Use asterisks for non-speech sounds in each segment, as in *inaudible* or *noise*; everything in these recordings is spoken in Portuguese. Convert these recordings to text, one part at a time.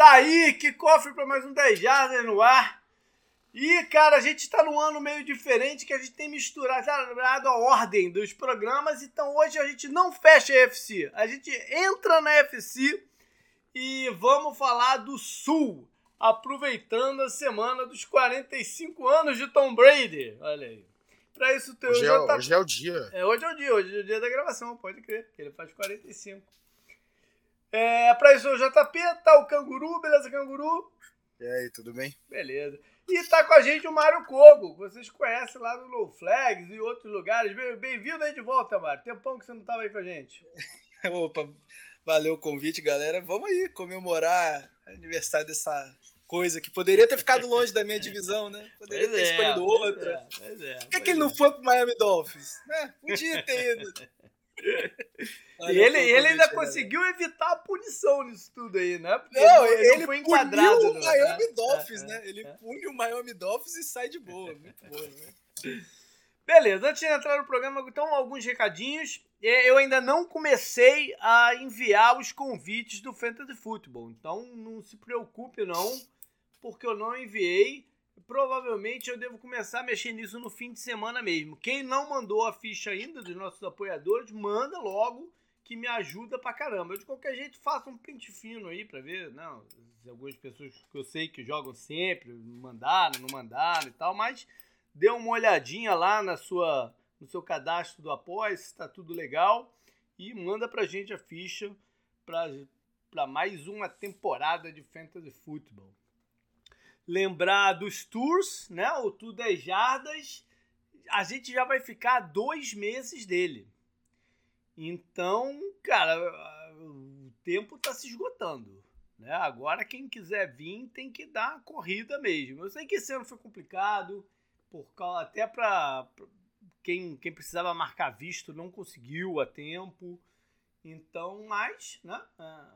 Tá aí, que cofre para mais um 10 Jardas no ar. E, cara, a gente tá num ano meio diferente que a gente tem misturado a ordem dos programas. Então hoje a gente não fecha a FC. A gente entra na FC e vamos falar do Sul. Aproveitando a semana dos 45 anos de Tom Brady. Olha aí. Pra isso, teu hoje, é, tá... hoje é o dia. É, hoje é o dia, hoje é o dia da gravação, pode crer. Ele faz 45. É, pra isso o JP, tá o Canguru, beleza, Canguru? E aí, tudo bem? Beleza. E tá com a gente o Mário Kogo, que vocês conhecem lá no Low Flags e outros lugares. Bem-vindo aí de volta, Mário. Tempão que você não tava aí com a gente. *laughs* Opa, valeu o convite, galera. Vamos aí comemorar o aniversário dessa coisa que poderia ter ficado longe da minha *laughs* divisão, né? Poderia pois ter é, escolhido outra. É, pois é, Por que, que ele não foi pro Miami Dolphins? Né? Podia ter ido. E ele, ele ainda conseguiu evitar a punição nisso tudo aí, né? Porque não, ele, ele foi enquadrado. Puniu o Miami né? Dolphins, É, né? Ele pune o Miami Dolphins e sai de boa. Muito boa, né? Beleza, antes de entrar no programa, então, alguns recadinhos. É, Eu ainda não comecei a enviar os convites do Fantasy Football, então não se preocupe não, porque eu não enviei. Provavelmente eu devo começar a mexer nisso no fim de semana mesmo. Quem não mandou a ficha ainda dos nossos apoiadores, manda logo que me ajuda pra caramba. Eu, de qualquer jeito, faço um pente fino aí pra ver, não, se algumas pessoas que eu sei que jogam sempre mandaram, não mandaram e tal, mas dê uma olhadinha lá na sua, no seu cadastro do Apoia, se está tudo legal, e manda pra gente a ficha para mais uma temporada de Fantasy Football. Lembrar dos tours, né? O Tour 10 Jardas, a gente já vai ficar dois meses dele. Então, cara, o tempo está se esgotando. Né? Agora, quem quiser vir tem que dar a corrida mesmo. Eu sei que esse ano foi complicado, por causa, até para quem, quem precisava marcar visto não conseguiu a tempo. Então, mas, né,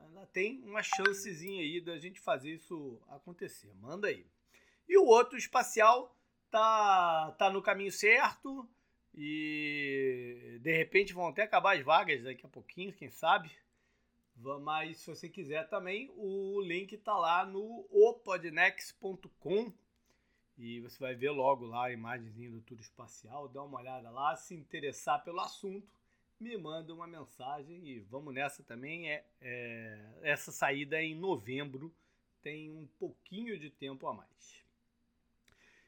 ainda tem uma chancezinha aí da gente fazer isso acontecer. Manda aí. E o outro espacial tá, tá no caminho certo e de repente vão até acabar as vagas daqui a pouquinho, quem sabe. Mas se você quiser também, o link tá lá no opodnex.com e você vai ver logo lá a imagenzinha do tour espacial, dá uma olhada lá, se interessar pelo assunto, me manda uma mensagem e vamos nessa também. É, é essa saída é em novembro, tem um pouquinho de tempo a mais.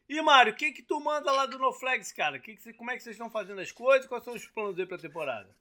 E Mário, o que que tu manda lá do NoFlags, cara? Que que cê, como é que vocês estão fazendo as coisas? Quais são os planos aí pra temporada?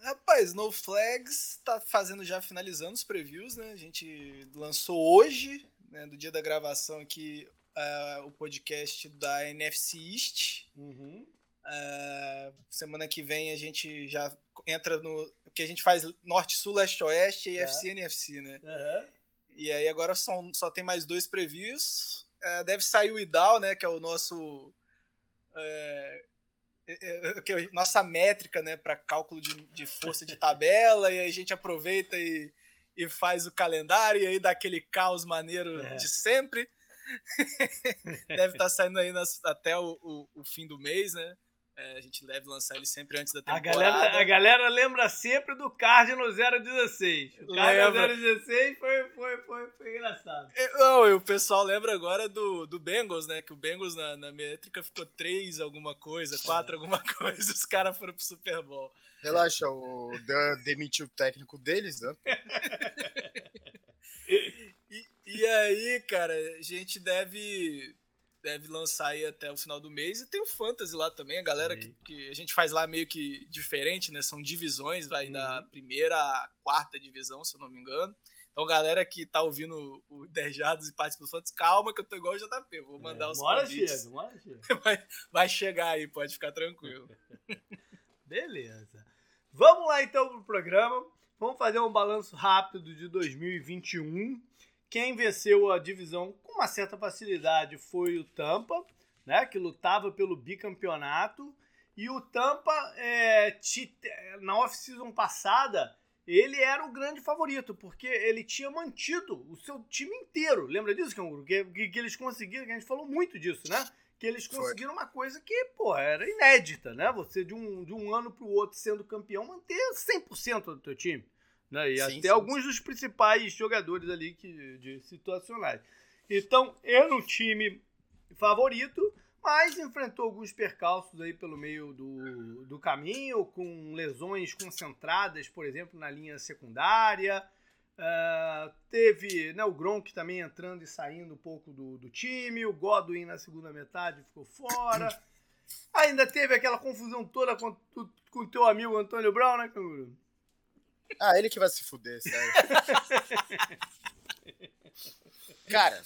Rapaz, No Flags tá fazendo já finalizando os previews, né? A gente lançou hoje, né, do dia da gravação aqui, uh, o podcast da NFC East. Uhum. Uh, semana que vem a gente já entra no. que a gente faz Norte, Sul, Leste, Oeste e É. FC e NFC, né? Uhum. E aí agora são, só tem mais dois previews. É, deve sair o IDAL, né? Que é o nosso. que a nossa métrica, né? Para cálculo de, de força de tabela. e aí a gente aproveita e, e faz o calendário. E aí dá aquele caos maneiro É. de sempre. *laughs* deve estar saindo aí nas- até o, o- o fim do mês, né? É, a gente deve lançar ele sempre antes da A temporada. galera, a galera lembra sempre do card no 016. O card no Lembra. 016 foi, foi, foi, foi engraçado. É, Não, e o pessoal lembra agora do, do Bengals, né? Que o Bengals na, na métrica ficou 3 alguma coisa, 4 alguma *laughs* coisa, os caras foram pro Super Bowl. Relaxa, o Dan demitiu o técnico deles, né? *laughs* E, e aí, cara, a gente deve, deve lançar aí até o final do mês. E tem o Fantasy lá também, a galera que, que a gente faz lá meio que diferente, né? São divisões, vai da Uhum. primeira à quarta divisão, se eu não me engano. Então, galera que tá ouvindo o Dejados e participa do Fantasy, calma que eu tô igual o JP, vou mandar os É, hora convites. chega, hora chega. *laughs* Vai, vai chegar aí, pode ficar tranquilo. *laughs* Beleza. Vamos lá então pro programa. Vamos fazer um balanço rápido de 2021. Quem venceu a divisão com uma certa facilidade foi o Tampa, né, que lutava pelo bicampeonato. E o Tampa, é, na off-season passada, ele era o grande favorito, porque ele tinha mantido o seu time inteiro. Lembra disso, Canguru? Que, que, que eles conseguiram, que a gente falou muito disso, né? Que eles Foi. conseguiram uma coisa que, pô, era inédita, né? Você de um, de um ano pro outro sendo campeão, manter 100% do teu time. Né? E Sim, até sim, alguns dos principais jogadores ali que, de situacionais. Então, era um time favorito, mas enfrentou alguns percalços aí pelo meio do, do caminho, com lesões concentradas, por exemplo, na linha secundária. Uh, teve né, o Gronk também entrando e saindo um pouco do, do time, o Godwin na segunda metade ficou fora. Ainda teve aquela confusão toda com o teu amigo Antônio Brown, né, Canguru? Ah, ele que vai se fuder, sério. *laughs* Cara,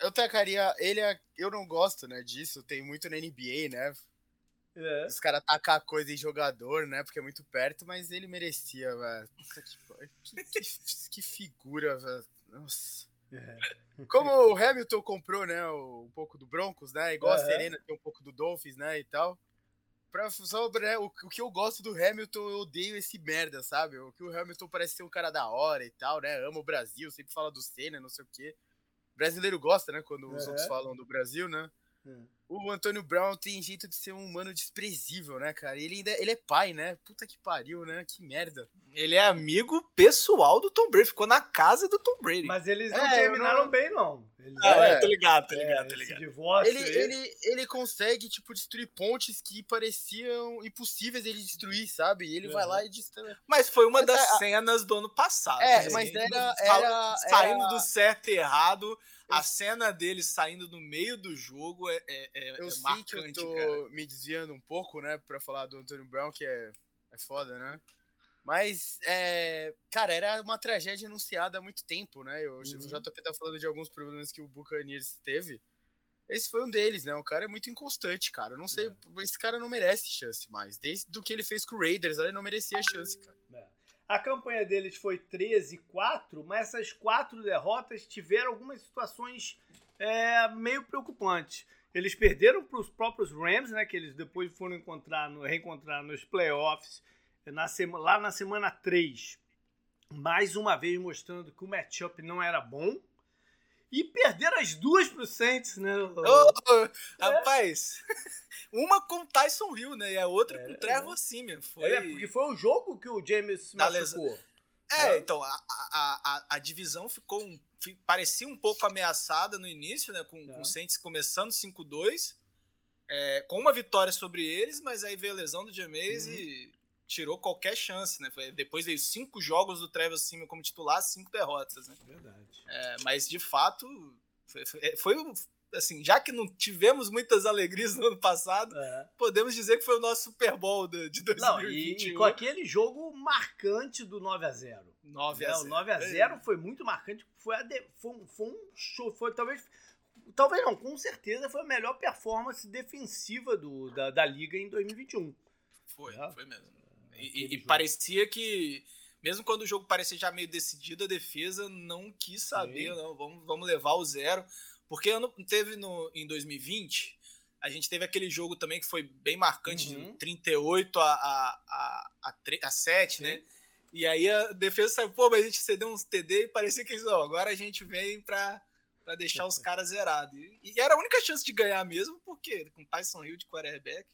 eu tacaria. Ele é, eu não gosto, né, disso. Tem muito na NBA, né? É. Os caras tacar coisa em jogador, né? Porque é muito perto, mas ele merecia, velho. Que, que, que, figura, velho. Nossa. É. Como o Hamilton comprou, né, um pouco do Broncos, né? Igual uhum. a Serena tem um pouco do Dolphins, né, e tal. Pra, sobre né, o, o, que eu gosto do Hamilton, eu odeio esse merda, sabe? O que o Hamilton parece ser um cara da hora e tal, né? Ama o Brasil, sempre fala do Senna, não sei o quê. O brasileiro gosta, né? Quando os outros falam do Brasil, né? Hum. O Antônio Brown tem jeito de ser um humano desprezível, né, cara? Ele ainda ele é pai, né? Puta que pariu, né? Que merda. Ele é amigo pessoal do Tom Brady, ficou na casa do Tom Brady. Mas eles não é, terminaram não... bem, não. Eles, ah, é, tô ligado, tô ligado, é, tô ligado. Divórcio ele, ele, ele consegue, tipo, destruir pontes que pareciam impossíveis ele destruir, sabe? E ele vai lá e destrói. Mas foi uma mas das é, cenas do ano passado. É, mas era, era, Saindo do certo e errado a cena dele saindo no meio do jogo é, é, é eu é sei marcante, que eu tô cara. me desviando um pouco, né, pra falar do Antônio Brown, que é, é foda, né? Mas, é, cara, era uma tragédia anunciada há muito tempo, né? Eu, uhum. O JP tá falando de alguns problemas que o Buccaneers teve. Esse foi um deles, né? O cara é muito inconstante, cara. Eu não sei, é. esse cara não merece chance mais. Desde do que ele fez com o Raiders, ele não merecia chance, cara. É. A campanha deles foi 13-4, mas essas quatro derrotas tiveram algumas situações é, meio preocupantes. Eles perderam para os próprios Rams, né, que eles depois foram encontrar no, reencontrar nos playoffs na sema, lá na semana 3. Mais uma vez mostrando que o matchup não era bom. E perderam as duas pro Saints, né? Oh, oh, é. Rapaz, *laughs* uma com Tyson Hill, né? E a outra é, com Trevor é. Simeon. Foi... É, porque foi o jogo que o James machucou. É, é, então, a, a, a, a divisão ficou um, parecia um pouco ameaçada no início, né? Com, é. com o Saints começando 5-2, é, com uma vitória sobre eles, mas aí veio a lesão do James uhum. e tirou qualquer chance, né? Foi, depois veio cinco jogos do Trevor Simeon como titular, cinco derrotas, né? Verdade. É, mas de fato foi, foi, foi, assim, já que não tivemos muitas alegrias no ano passado, é. podemos dizer que foi o nosso Super Bowl de, de 2021. Não, e, com aquele jogo marcante do 9 a 0. 9 a 0. É, o 9 a 0 é. foi muito marcante, foi, a de, foi, foi um show, foi talvez talvez não, com certeza foi a melhor performance defensiva do, da, da liga em 2021. Foi, é. foi mesmo. E, e parecia que, mesmo quando o jogo parecia já meio decidido, a defesa não quis saber, não, vamos, vamos levar o zero. Porque ano, teve no, em 2020, a gente teve aquele jogo também que foi bem marcante, uhum. de 38 a, a, a, a, 3, a 7, Sim. né? E aí a defesa saiu, pô, mas a gente cedeu uns TD e parecia que eles, ó, agora a gente vem pra, pra deixar os *laughs* caras zerados. E, e, era a única chance de ganhar mesmo, porque com Tyson Hill de quarterback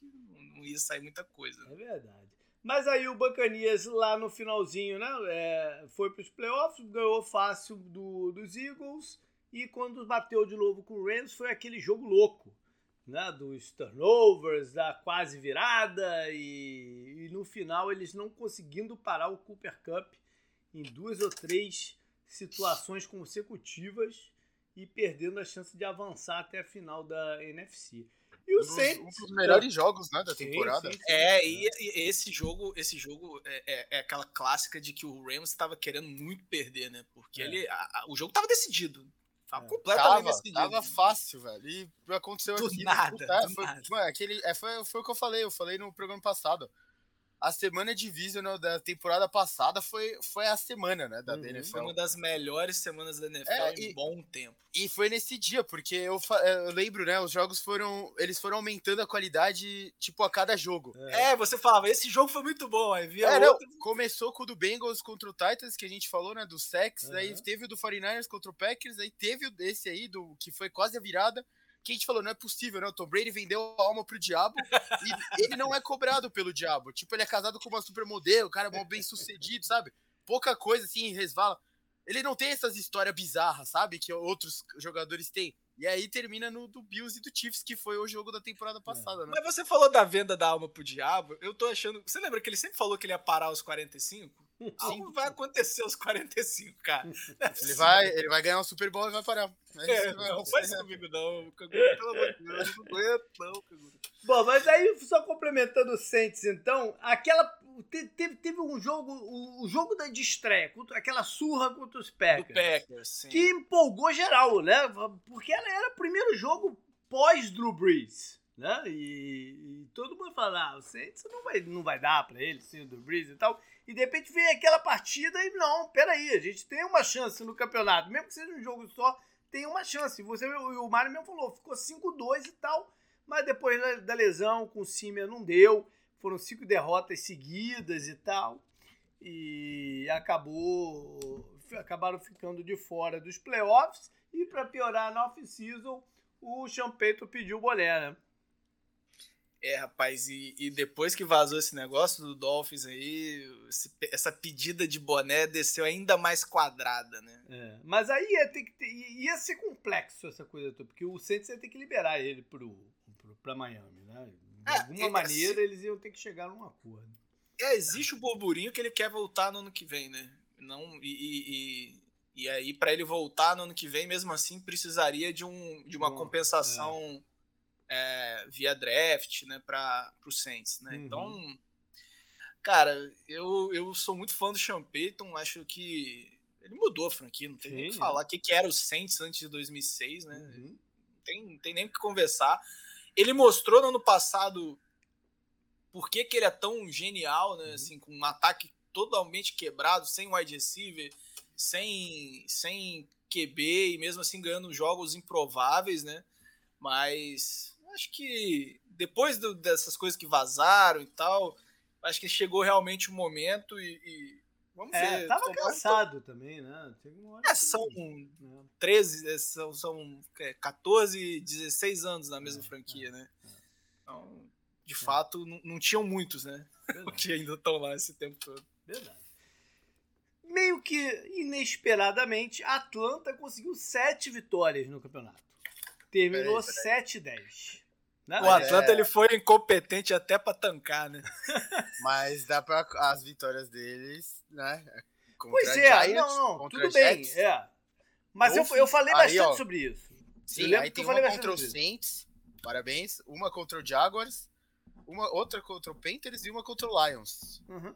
não ia sair muita coisa. É verdade. Mas aí o Bacanias lá no finalzinho, né? É, foi para os playoffs, ganhou fácil do, dos Eagles. E quando bateu de novo com o Rams, foi aquele jogo louco. Né, dos turnovers, da quase virada e, e, no final eles não conseguindo parar o Cooper Cup em duas ou três situações consecutivas e perdendo a chance de avançar até a final da NFC. E o um Saints. Um dos melhores jogos né, da temporada. Sim, sim, sim. É, e, e, esse jogo, esse jogo é, é, é, aquela clássica de que o Rams estava querendo muito perder, né? Porque é. ele, a, a, o jogo estava decidido. Tava é. completamente tava, decidido. Tava fácil, velho. E aconteceu do aqui. Nada, puta, do foi, nada. Mano, aquele, é, foi, foi o que eu falei. Eu falei no programa passado a semana divisional da temporada passada foi, foi a semana, né, da uhum, NFL. Foi uma das melhores semanas da NFL é, em e, bom tempo. E foi nesse dia, porque eu, eu, lembro, né, os jogos foram, eles foram aumentando a qualidade, tipo, a cada jogo. É, é você falava, esse jogo foi muito bom, aí via é, outro... não, começou com o do Bengals contra o Titans, que a gente falou, né, do Sex, uhum. aí teve o do 49ers contra o Packers, aí teve esse aí, do que foi quase a virada, que a gente falou, não é possível, né? O Tom Brady vendeu a alma pro diabo e ele não é cobrado pelo diabo. Tipo, ele é casado com uma supermodelo, o cara é bem sucedido, sabe? pouca coisa assim, resvala. Ele não tem essas histórias bizarras, sabe? Que outros jogadores têm. E aí termina no do Bills e do Chiefs, que foi o jogo da temporada passada, é. né? Mas você falou da venda da alma pro diabo. Eu tô achando. Você lembra que ele sempre falou que ele ia parar aos 45? *laughs* Algo vai acontecer aos 45, cara. *laughs* Ele vai, ele vai ganhar um Super Bowl e vai parar. É, é não faz isso comigo, não. Pelo amor de Deus, não aguento, não, Bom, mas aí, só complementando o Saints, então, aquela. Teve, teve um jogo, o, jogo da de estreia, aquela surra contra os Packers. Packers sim. Que empolgou geral, né? Porque era, era o primeiro jogo pós-Drew Brees. Né? E, e, todo mundo fala, ah, o Saints não vai, não vai dar para ele, sim, o Drew Brees e tal. E de repente vem aquela partida e não, peraí, a gente tem uma chance no campeonato, mesmo que seja um jogo só, tem uma chance. Você, o Mário mesmo falou, ficou 5-2 e tal, mas depois da, da lesão com o Simer não deu, foram cinco derrotas seguidas e tal, e acabou, acabaram ficando de fora dos playoffs, e para piorar na off-season, o Champeito pediu bolé, né? É, rapaz, e, e, depois que vazou esse negócio do Dolphins aí, esse, essa pedida de boné desceu ainda mais quadrada, né? É, mas aí ia, ter que ter, ia ser complexo essa coisa toda, porque o Saints ia ter que liberar ele pro, pro, pra Miami, né? De é, alguma é, maneira eles iam ter que chegar num acordo. É, existe o burburinho que ele quer voltar no ano que vem, né? Não, e, e, e aí, para ele voltar no ano que vem, mesmo assim, precisaria de, um, de uma Bom, compensação. É via draft, né, para o Saints, né? Uhum. Então, cara, eu, eu sou muito fã do Sean Payton, acho que ele mudou a franquia, não tem Sim, nem o que falar. O que, que era o Saints antes de 2006, né? Uhum. Não, tem, não tem nem o que conversar. Ele mostrou no ano passado por que, que ele é tão genial, né? Uhum. Assim, com um ataque totalmente quebrado, sem wide receiver, sem, sem QB e mesmo assim ganhando jogos improváveis, né? Mas acho que depois do, dessas coisas que vazaram e tal, acho que chegou realmente o momento e, e vamos é, ver. Tava cansado também, né? É, são né? 13, é, são, são é, 14, 16 anos na mesma é, franquia, é, né? É. Então, de fato, não, não tinham muitos, né? *laughs* que ainda estão lá esse tempo todo. Verdade. Meio que inesperadamente, Atlanta conseguiu sete vitórias no campeonato. Terminou 7-10. Né? O Atlanta é... ele foi incompetente até para tancar, né? *laughs* Mas dá para as vitórias deles, né? Contra pois é, Giants, não, não, tudo bem, Jets. é. Mas eu, eu falei bastante ó, sobre isso. Sim, aí tem uma contra o Saints, parabéns, uma contra o Jaguars, uma outra contra o Panthers e uma contra o Lions. Uhum.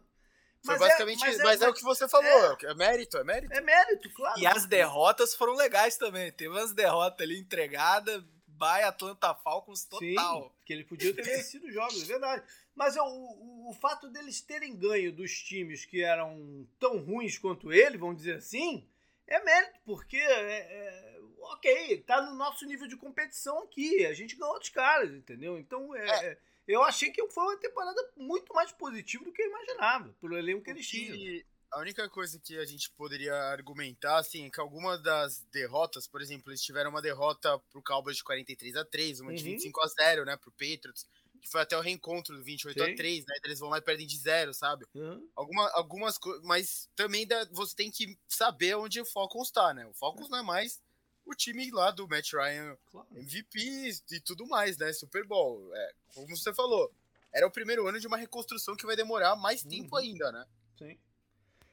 Foi mas é, basicamente, é, mas, é, mas, é, o que você falou, é, é, mérito, é mérito. É mérito, claro. E as derrotas foram legais também. Teve umas derrotas ali entregadas, by Atlanta Falcons total. Sim, que ele podia ter vencido jogos, é verdade. Mas o, o, o, fato deles terem ganho dos times que eram tão ruins quanto ele, vamos dizer assim, é mérito, porque é, é, ok, tá no nosso nível de competição aqui. A gente ganhou dos caras, entendeu? Então é, é. eu achei que foi uma temporada muito mais positiva do que eu imaginava, pelo elenco que eles tinham. A única coisa que a gente poderia argumentar, assim, é que algumas das derrotas, por exemplo, eles tiveram uma derrota pro Cowboys de 43 a 3 uma uhum. de 25 a 0 né, pro Patriots, que foi até o reencontro do 28 Sim. a 3 né, eles vão lá e perdem de zero, sabe? Uhum. Alguma, algumas coisas, mas também da, você tem que saber onde o Falcons está, né? O Falcons não é mais o time lá do Matt Ryan claro. MVP e tudo mais, né? Super Bowl. É, como você falou, era o primeiro ano de uma reconstrução que vai demorar mais tempo uhum. ainda, né? Sim.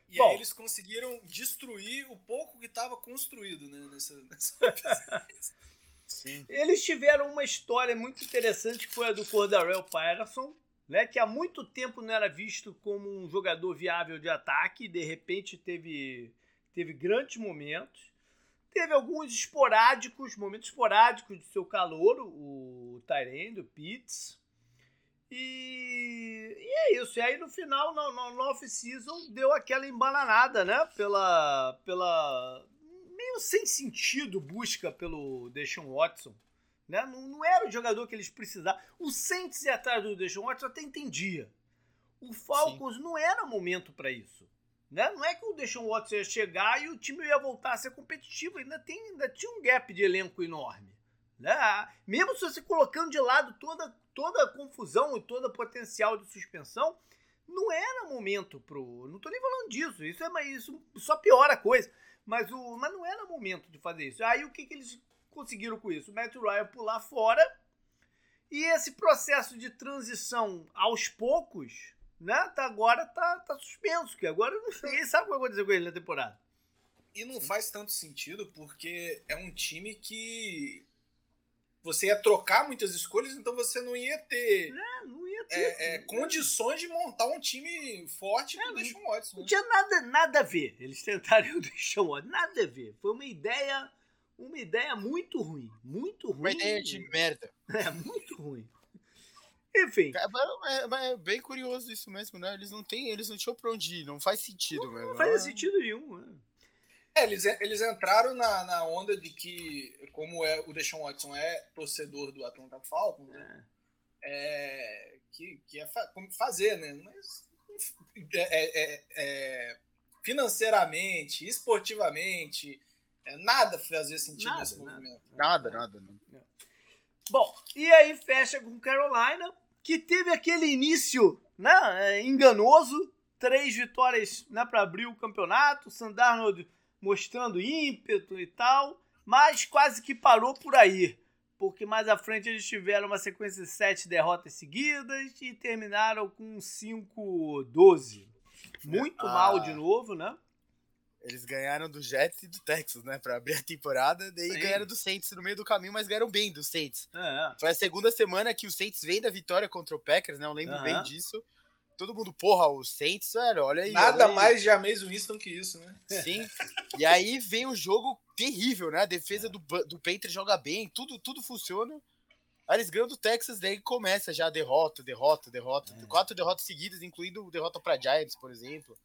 E Bom, aí eles conseguiram destruir o pouco que estava construído né, nessa, nessa *laughs* Sim. Eles tiveram uma história muito interessante que foi a do Cordarel Patterson, né, que há muito tempo não era visto como um jogador viável de ataque, e de repente teve, teve grandes momentos. Teve alguns esporádicos, momentos esporádicos de seu calor, o Tyrande, o Pitts, e, e, é isso. E aí no final, no, no, no off-season, deu aquela embananada, né? Pela. pela meio sem sentido busca pelo Deshaun Watson. Né? Não, não era o jogador que eles precisavam. O Saints ir atrás do Deshaun Watson até entendia. O Falcons Sim. não era momento para isso. Né? Não é que o Deshaun Watson ia chegar e o time ia voltar a ser competitivo. Ainda, tem, ainda tinha um gap de elenco enorme. Né? Mesmo se você colocando de lado toda, toda a confusão e todo o potencial de suspensão, não era momento pro. Não tô nem falando disso, isso é isso só piora a coisa. Mas, o, mas não era momento de fazer isso. Aí o que, que eles conseguiram com isso? O Matt Ryan pular fora e esse processo de transição aos poucos, né? Tá, agora tá, tá suspenso, que agora ninguém sabe o que vai acontecer com ele na temporada. E não faz tanto sentido porque é um time que você ia trocar muitas escolhas, então você não ia ter, é, não ia ter é, é, condições de montar um time forte é, com o Deshaun Watson. Não né? tinha nada, nada a ver. Eles tentaram *laughs* o Deshaun Watson, nada a ver. Foi uma ideia, uma ideia muito ruim, muito ruim. Uma ideia de merda. *laughs* É, muito ruim. Enfim. É, é, é, bem curioso isso mesmo, né? Eles não têm, eles não tinham pra onde ir, não faz sentido, não, mesmo. Não faz sentido nenhum, né? É, eles, eles entraram na, na onda de que, como é, o Deshaun Watson é torcedor do Atlanta Falcons, né? é. é que, que é fa fazer, né? Mas é, é, é, financeiramente, esportivamente, nada fazia sentido nada, nesse nada, movimento. Nada, nada. nada. Bom, e aí fecha com Carolina, que teve aquele início né, enganoso, três vitórias né, para abrir o campeonato, Sandarnold mostrando ímpeto e tal, mas quase que parou por aí, porque mais à frente eles tiveram uma sequência de sete derrotas seguidas e terminaram com 5-12. Muito ah, mal de novo, né? Eles ganharam do Jets e do Texas, né, para abrir a temporada, daí Sim. ganharam do Saints no meio do caminho, mas ganharam bem do Saints. É. Foi a segunda semana que o Saints vem da vitória contra o Packers, né? Eu lembro bem disso todo mundo, porra, o Saints, velho, olha aí. Nada olha aí. mais James Winston que isso, né? *laughs* Sim. e aí vem um jogo terrível, né? A defesa do, do Patriots joga bem, tudo, tudo funciona. Aí eles ganham do Texas, daí começa já a derrota, derrota, derrota. É. Quatro derrotas seguidas, incluindo derrota para Giants, por exemplo.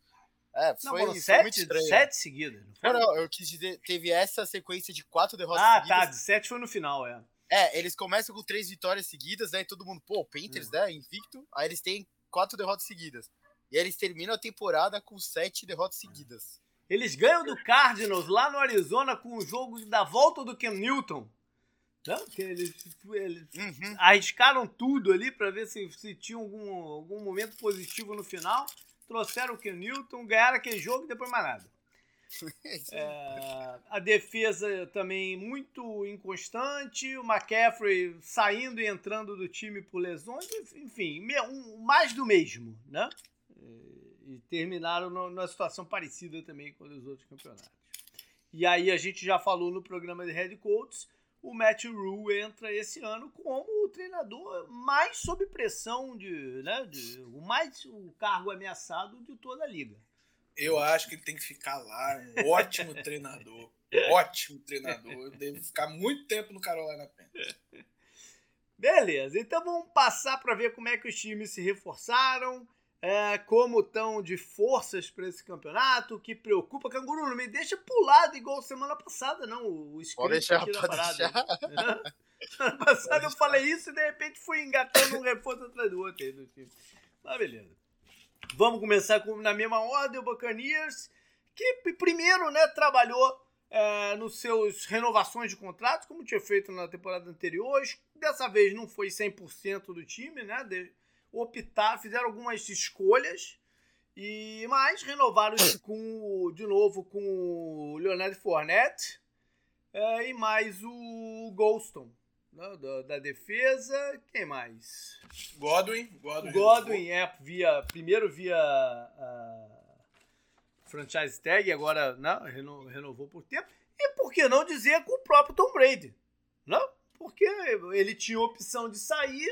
É, foi, não, foi sete, muito estranho. Sete seguidas. Não, não, eu quis dizer, teve essa sequência de quatro derrotas ah, seguidas. Ah, tá, de sete foi no final, é. É, eles começam com três vitórias seguidas, né? todo mundo, pô, Panthers, é. né? Invicto. Aí eles têm quatro derrotas seguidas. E eles terminam a temporada com sete derrotas seguidas. Eles ganham do Cardinals lá no Arizona com o jogo da volta do Cam Newton. Não, que eles, eles uhum. arriscaram tudo ali para ver se, se tinha algum, algum momento positivo no final. Trouxeram o Cam Newton, ganharam aquele jogo e depois mais nada. *laughs* é, a defesa também muito inconstante, o McCaffrey saindo e entrando do time por lesões, enfim, mais do mesmo, né? E terminaram numa situação parecida também com os outros campeonatos. E aí a gente já falou no programa de Head Coaches, o Matt Rule entra esse ano como o treinador mais sob pressão de, né, de o mais o cargo ameaçado de toda a liga. Eu acho que ele tem que ficar lá, um ótimo *laughs* treinador. Ótimo treinador. Deve ficar muito tempo no Carolina Panthers. Beleza, então vamos passar para ver como é que os times se reforçaram, é, como estão de forças para esse campeonato, o que preocupa. Canguru, não me deixa pulado igual semana passada, não. O script pode deixar, aqui da parada. *laughs* semana passada eu falei isso e de repente fui engatando um reforço atrás do outro aí do time. Mas beleza. Vamos começar com, na mesma ordem, o Buccaneers, que primeiro né, trabalhou é, nos seus renovações de contratos, como tinha feito na temporada anterior. Dessa vez não foi 100% do time, né? De, optar, fizeram algumas escolhas, e mais renovaram com, de novo com o Leonardo Fournette é, e mais o Golston da, da, defesa. Quem mais? Godwin. Godwin, Godwin é via, primeiro via a franchise tag, agora né, reno, renovou por tempo. E por que não dizer com o próprio Tom Brady? Não? Porque ele tinha opção de sair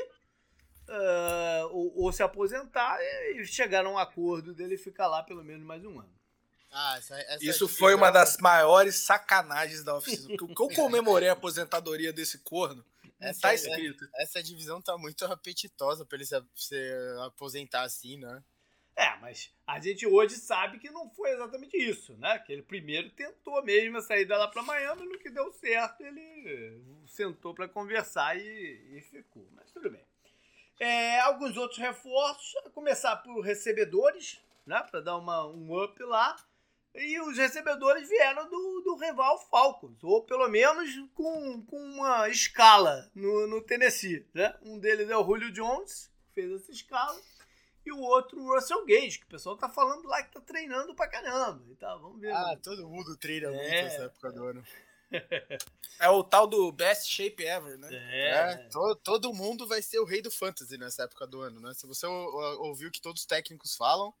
uh, ou, ou, se aposentar e chegar a um acordo dele ficar lá pelo menos mais um ano. Ah, essa, essa Isso foi uma das maiores sacanagens da oficina. *laughs* que eu comemorei a aposentadoria desse corno. Essa, tá escrito. Essa divisão tá muito apetitosa pra ele se, se aposentar assim, né? É, mas a gente hoje sabe que não foi exatamente isso, né? Que ele primeiro tentou mesmo sair dela para Miami, no que deu certo, ele sentou para conversar e, e, ficou. Mas tudo bem. É, alguns outros reforços, a começar por recebedores, né? Para dar uma, um up lá. E os recebedores vieram do, do rival Falcons, ou pelo menos com, com uma escala no, no Tennessee. Né? Um deles é o Julio Jones, que fez essa escala. e o outro Russell Gage, que o pessoal tá falando lá que tá treinando pra caramba. Então, vamos ver. Ah, todo mundo treina é, muito nessa época do ano. É o tal do best shape ever, né? É. é todo, todo, mundo vai ser o rei do fantasy nessa época do ano, né? Se você ouviu o que todos os técnicos falam,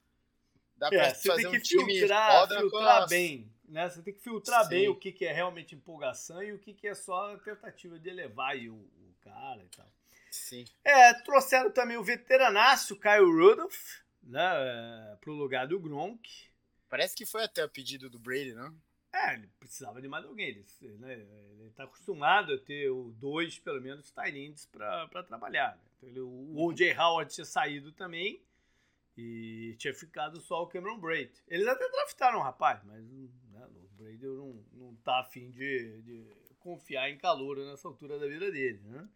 dá pra é, fazer um time filtrar, filtrar bem, né? Você tem que filtrar Sim. bem o que, que é realmente empolgação e o que, que é só tentativa de elevar o, o cara e tal. Sim. É, trouxeram também o veteranaço Kyle Rudolph, né, pro lugar do Gronk. Parece que foi até o pedido do Brady, não? É, ele precisava de mais alguém. Ele, né, ele tá acostumado a ter o dois, pelo menos, Tyrands para trabalhar. Né? Então, ele, o O.J. Howard tinha saído também e tinha ficado só o Cameron Braid. Eles até draftaram o rapaz, mas né, o Brady não, não tá afim de, de confiar em calor nessa altura da vida dele. Né?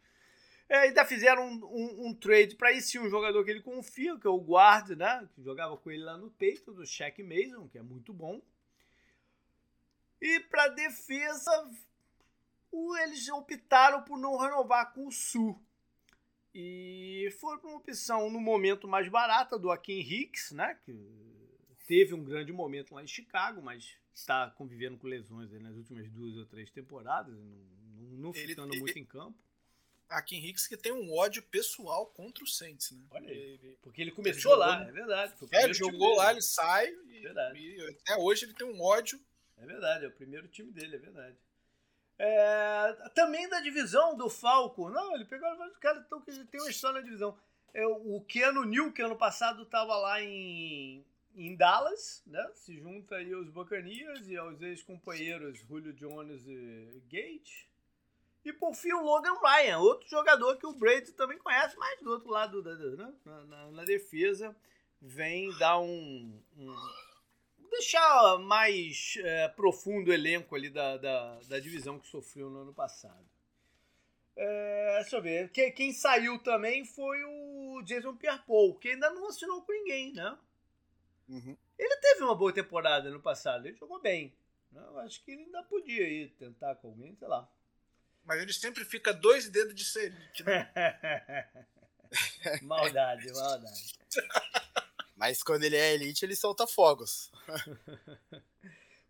É, ainda fizeram um, um, um trade para esse um jogador que ele confia, que é o guard, né? Que jogava com ele lá no peito, do Shaq Mason, que é muito bom. E para defesa, eles optaram por não renovar com o Sul. E foi uma opção no momento mais barata do Akin Hicks, né? Que teve um grande momento lá em Chicago, mas está convivendo com lesões nas últimas duas ou três temporadas, não, não ficando ele, muito ele, em campo. Akin Hicks que tem um ódio pessoal contra o Saints, né? Olha aí. Ele, porque ele começou lá, é verdade. É, ele jogou lá, ele sai e, e, até hoje ele tem um ódio é verdade, é o primeiro time dele, é verdade. É, também da divisão do Falco. Não, ele pegou vários caras então, que tem uma história na divisão. É, o Keanu New, que ano passado estava lá em, em Dallas, né? Se junta aí aos Buccaneers e aos ex-companheiros Julio Jones e Gage. E por fim o Logan Ryan, outro jogador que o Brady também conhece, mas do outro lado da, né? na, na, na defesa vem dar um, um deixar mais é, profundo o elenco ali da, da, da, divisão que sofreu no ano passado. É, deixa eu ver. Quem, quem, saiu também foi o Jason Pierre-Paul, que ainda não assinou com ninguém, né? Uhum. Ele teve uma boa temporada no passado, ele jogou bem. Né? Eu acho que ele ainda podia ir tentar com alguém, sei lá. Mas ele sempre fica dois dedos de ser. Né? *laughs* maldade, maldade. *laughs* Mas quando ele é elite, ele solta fogos.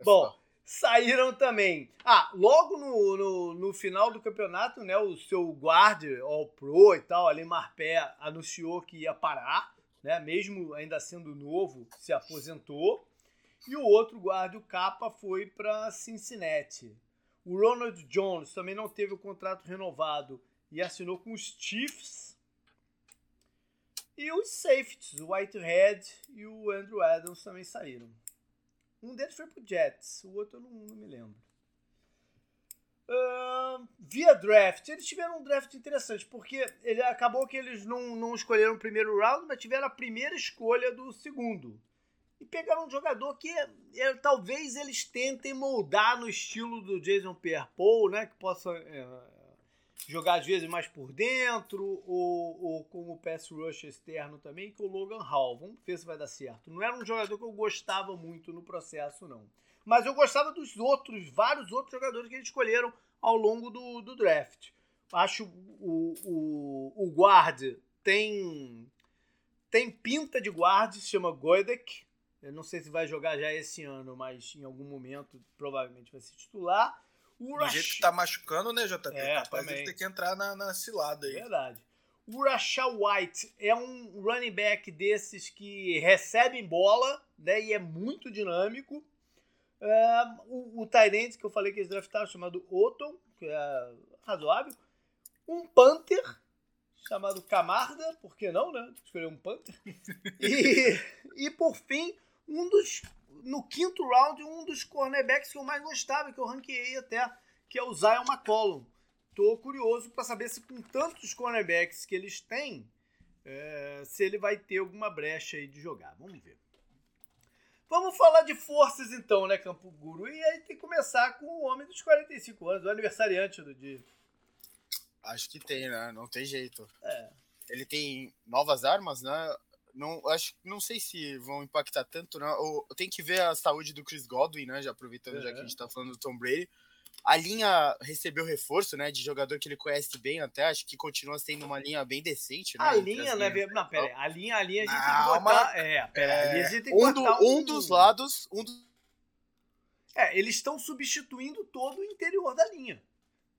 Bom, saíram também. Ah, logo no, no, no, final do campeonato, né? O seu guarda All Pro e tal, ali Marpé, anunciou que ia parar, né? Mesmo ainda sendo novo, se aposentou. E o outro guarda, o Capa, foi para Cincinnati. O Ronald Jones também não teve o contrato renovado e assinou com os Chiefs e os safeties, o Whitehead e o Andrew Adams também saíram. Um deles foi pro Jets, o outro eu não, não me lembro. Uh, via draft, eles tiveram um draft interessante, porque ele acabou que eles não, não escolheram o primeiro round, mas tiveram a primeira escolha do segundo. E pegaram um jogador que é, talvez eles tentem moldar no estilo do Jason Pierre-Paul, né? Que possa é, jogar às vezes mais por dentro ou, ou como pass rush externo também, que o Logan Hall. Vamos ver se vai dar certo. Não era um jogador que eu gostava muito no processo, não. Mas eu gostava dos outros, vários outros jogadores que eles escolheram ao longo do, do draft. Acho o, o, o guard tem, tem pinta de guard, se chama Goedek. Eu não sei se vai jogar já esse ano, mas em algum momento provavelmente vai ser titular. O Do jeito que tá machucando, né, JP? É, Capaz de ter que entrar na, na cilada aí. Verdade. O Rashad White é um running back desses que recebem bola, né? E é muito dinâmico. É, o, o Tyrant, que eu falei que eles draftaram, chamado Otton, que é razoável. Um Panther, chamado Camarda, por que não, né? Escolher um Panther. *laughs* E, e por fim, um dos no quinto round, um dos cornerbacks que eu mais gostava, que eu ranqueei até, que é o Zion McCollum. Tô curioso para saber se com tantos cornerbacks que eles têm, é, se ele vai ter alguma brecha aí de jogar. Vamos ver. Vamos falar de forças então, né, Campo Guru? E aí tem que começar com o homem dos 45 anos, o aniversariante do dia. Acho que tem, né? Não tem jeito. É. Ele tem novas armas, né? Não acho não sei se vão impactar tanto, né? Ou, tem que ver a saúde do Chris Godwin, né? Já aproveitando, já que a gente tá falando do Tom Brady. A linha recebeu reforço, né? De jogador que ele conhece bem até. Acho que continua sendo uma linha bem decente, né? A linha, né? Não, pera aí. A linha, a linha a gente não, tem que botar. Mas... É, pera é, a gente tem que um, do, um, um dos lados. Um dos... É, eles estão substituindo todo o interior da linha.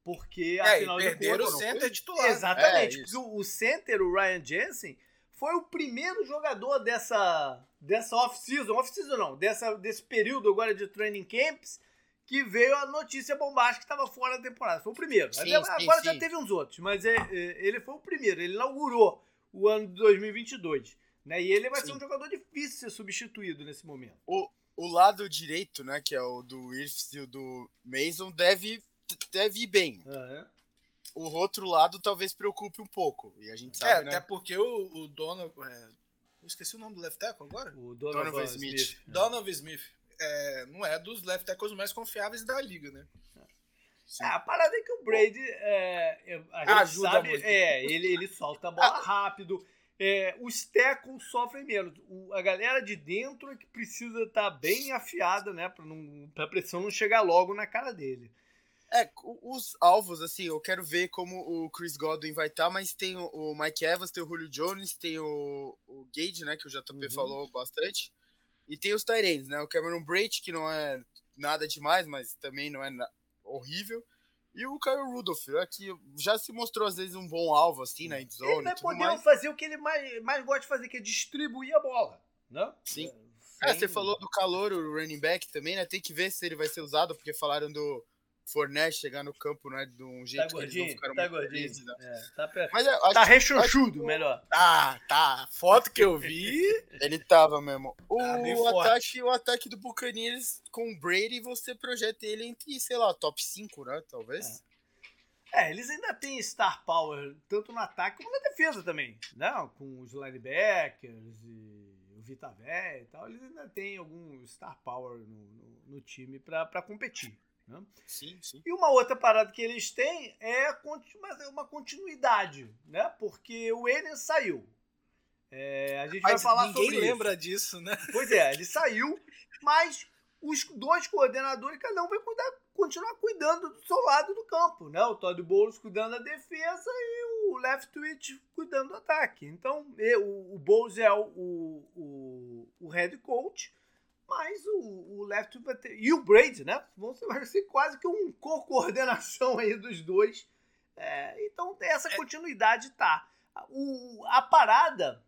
Porque, é, afinal de contas. o center titular. Exatamente. É, o center, o Ryan Jensen, foi o primeiro jogador dessa, dessa off-season. Off-season não, dessa, desse período agora de training camps que veio a notícia bombástica que estava fora da temporada. Foi o primeiro. Sim, agora sim. já teve uns outros, mas é, é, ele foi o primeiro. Ele inaugurou o ano de 2022. Né? E ele vai ser um jogador difícil de ser substituído nesse momento. O, o lado direito, né, que é o do Irfs e o do Mason, deve, deve ir bem. Uhum. O outro lado talvez preocupe um pouco. E a gente sabe, é, né? Até porque o, o Donovan... É, eu esqueci o nome do left tackle agora? O Donovan, Donovan Smith. Smith. Donovan Smith é, não é dos left tackles mais confiáveis da liga, né? Sim. Ah, a parada é que o Brady é, a gente ajuda sabe, muito. É, ele, ele solta a bola rápido. É, os tackles sofrem menos. O, a galera de dentro é que precisa estar tá bem afiada, né? Pra, não, pra pressão não chegar logo na cara dele. É, os alvos, assim, eu quero ver como o Chris Godwin vai estar, tá, mas tem o, Mike Evans, tem o Julio Jones, tem o, o Gage, né? Que o JP uhum. falou bastante. E tem os Tyrants, né? O Cameron Braid, que não é nada demais, mas também não é horrível. E o Kyle Rudolph, né, que já se mostrou às vezes um bom alvo, assim, na endzone. Ele vai poder mais. fazer o que ele mais, mais gosta de fazer, que é distribuir a bola, né? Sim. É, você falou do calor, o running back também, né? Tem que ver se ele vai ser usado, porque falaram do Forné chegar no campo, né, de um jeito tá que eles não ficaram tá muito felizes. Né? É, tá, per... Mas acho, tá rechonchudo, melhor. Tá, tá. Foto que eu vi. *laughs* ele tava mesmo. O, tá ataque, o ataque do Buccaneers com o Brady, você projeta ele entre, sei lá, top 5, né? Talvez. É. é. eles ainda têm star power, tanto no ataque como na defesa também. Né? Com os linebackers e o Vita Vé e tal. Eles ainda têm algum star power no, no, no time para competir. Né? Sim, sim. E uma outra parada que eles têm é uma continuidade, né? Porque o Enen saiu. É, a gente mas vai falar sobre Ninguém lembra disso, né? Pois é, ele saiu, mas os dois coordenadores, cada um vai cuidar, continuar cuidando do seu lado do campo, né? O Todd Bowles cuidando da defesa e o Left Twitch cuidando do ataque. Então, o, o Bowles é o, o, o head coach mas o, o Left vai ter, e o Brady, né? Vão ser, vai ser quase que um co-coordenação aí dos dois. É, então essa é. continuidade tá. O, a parada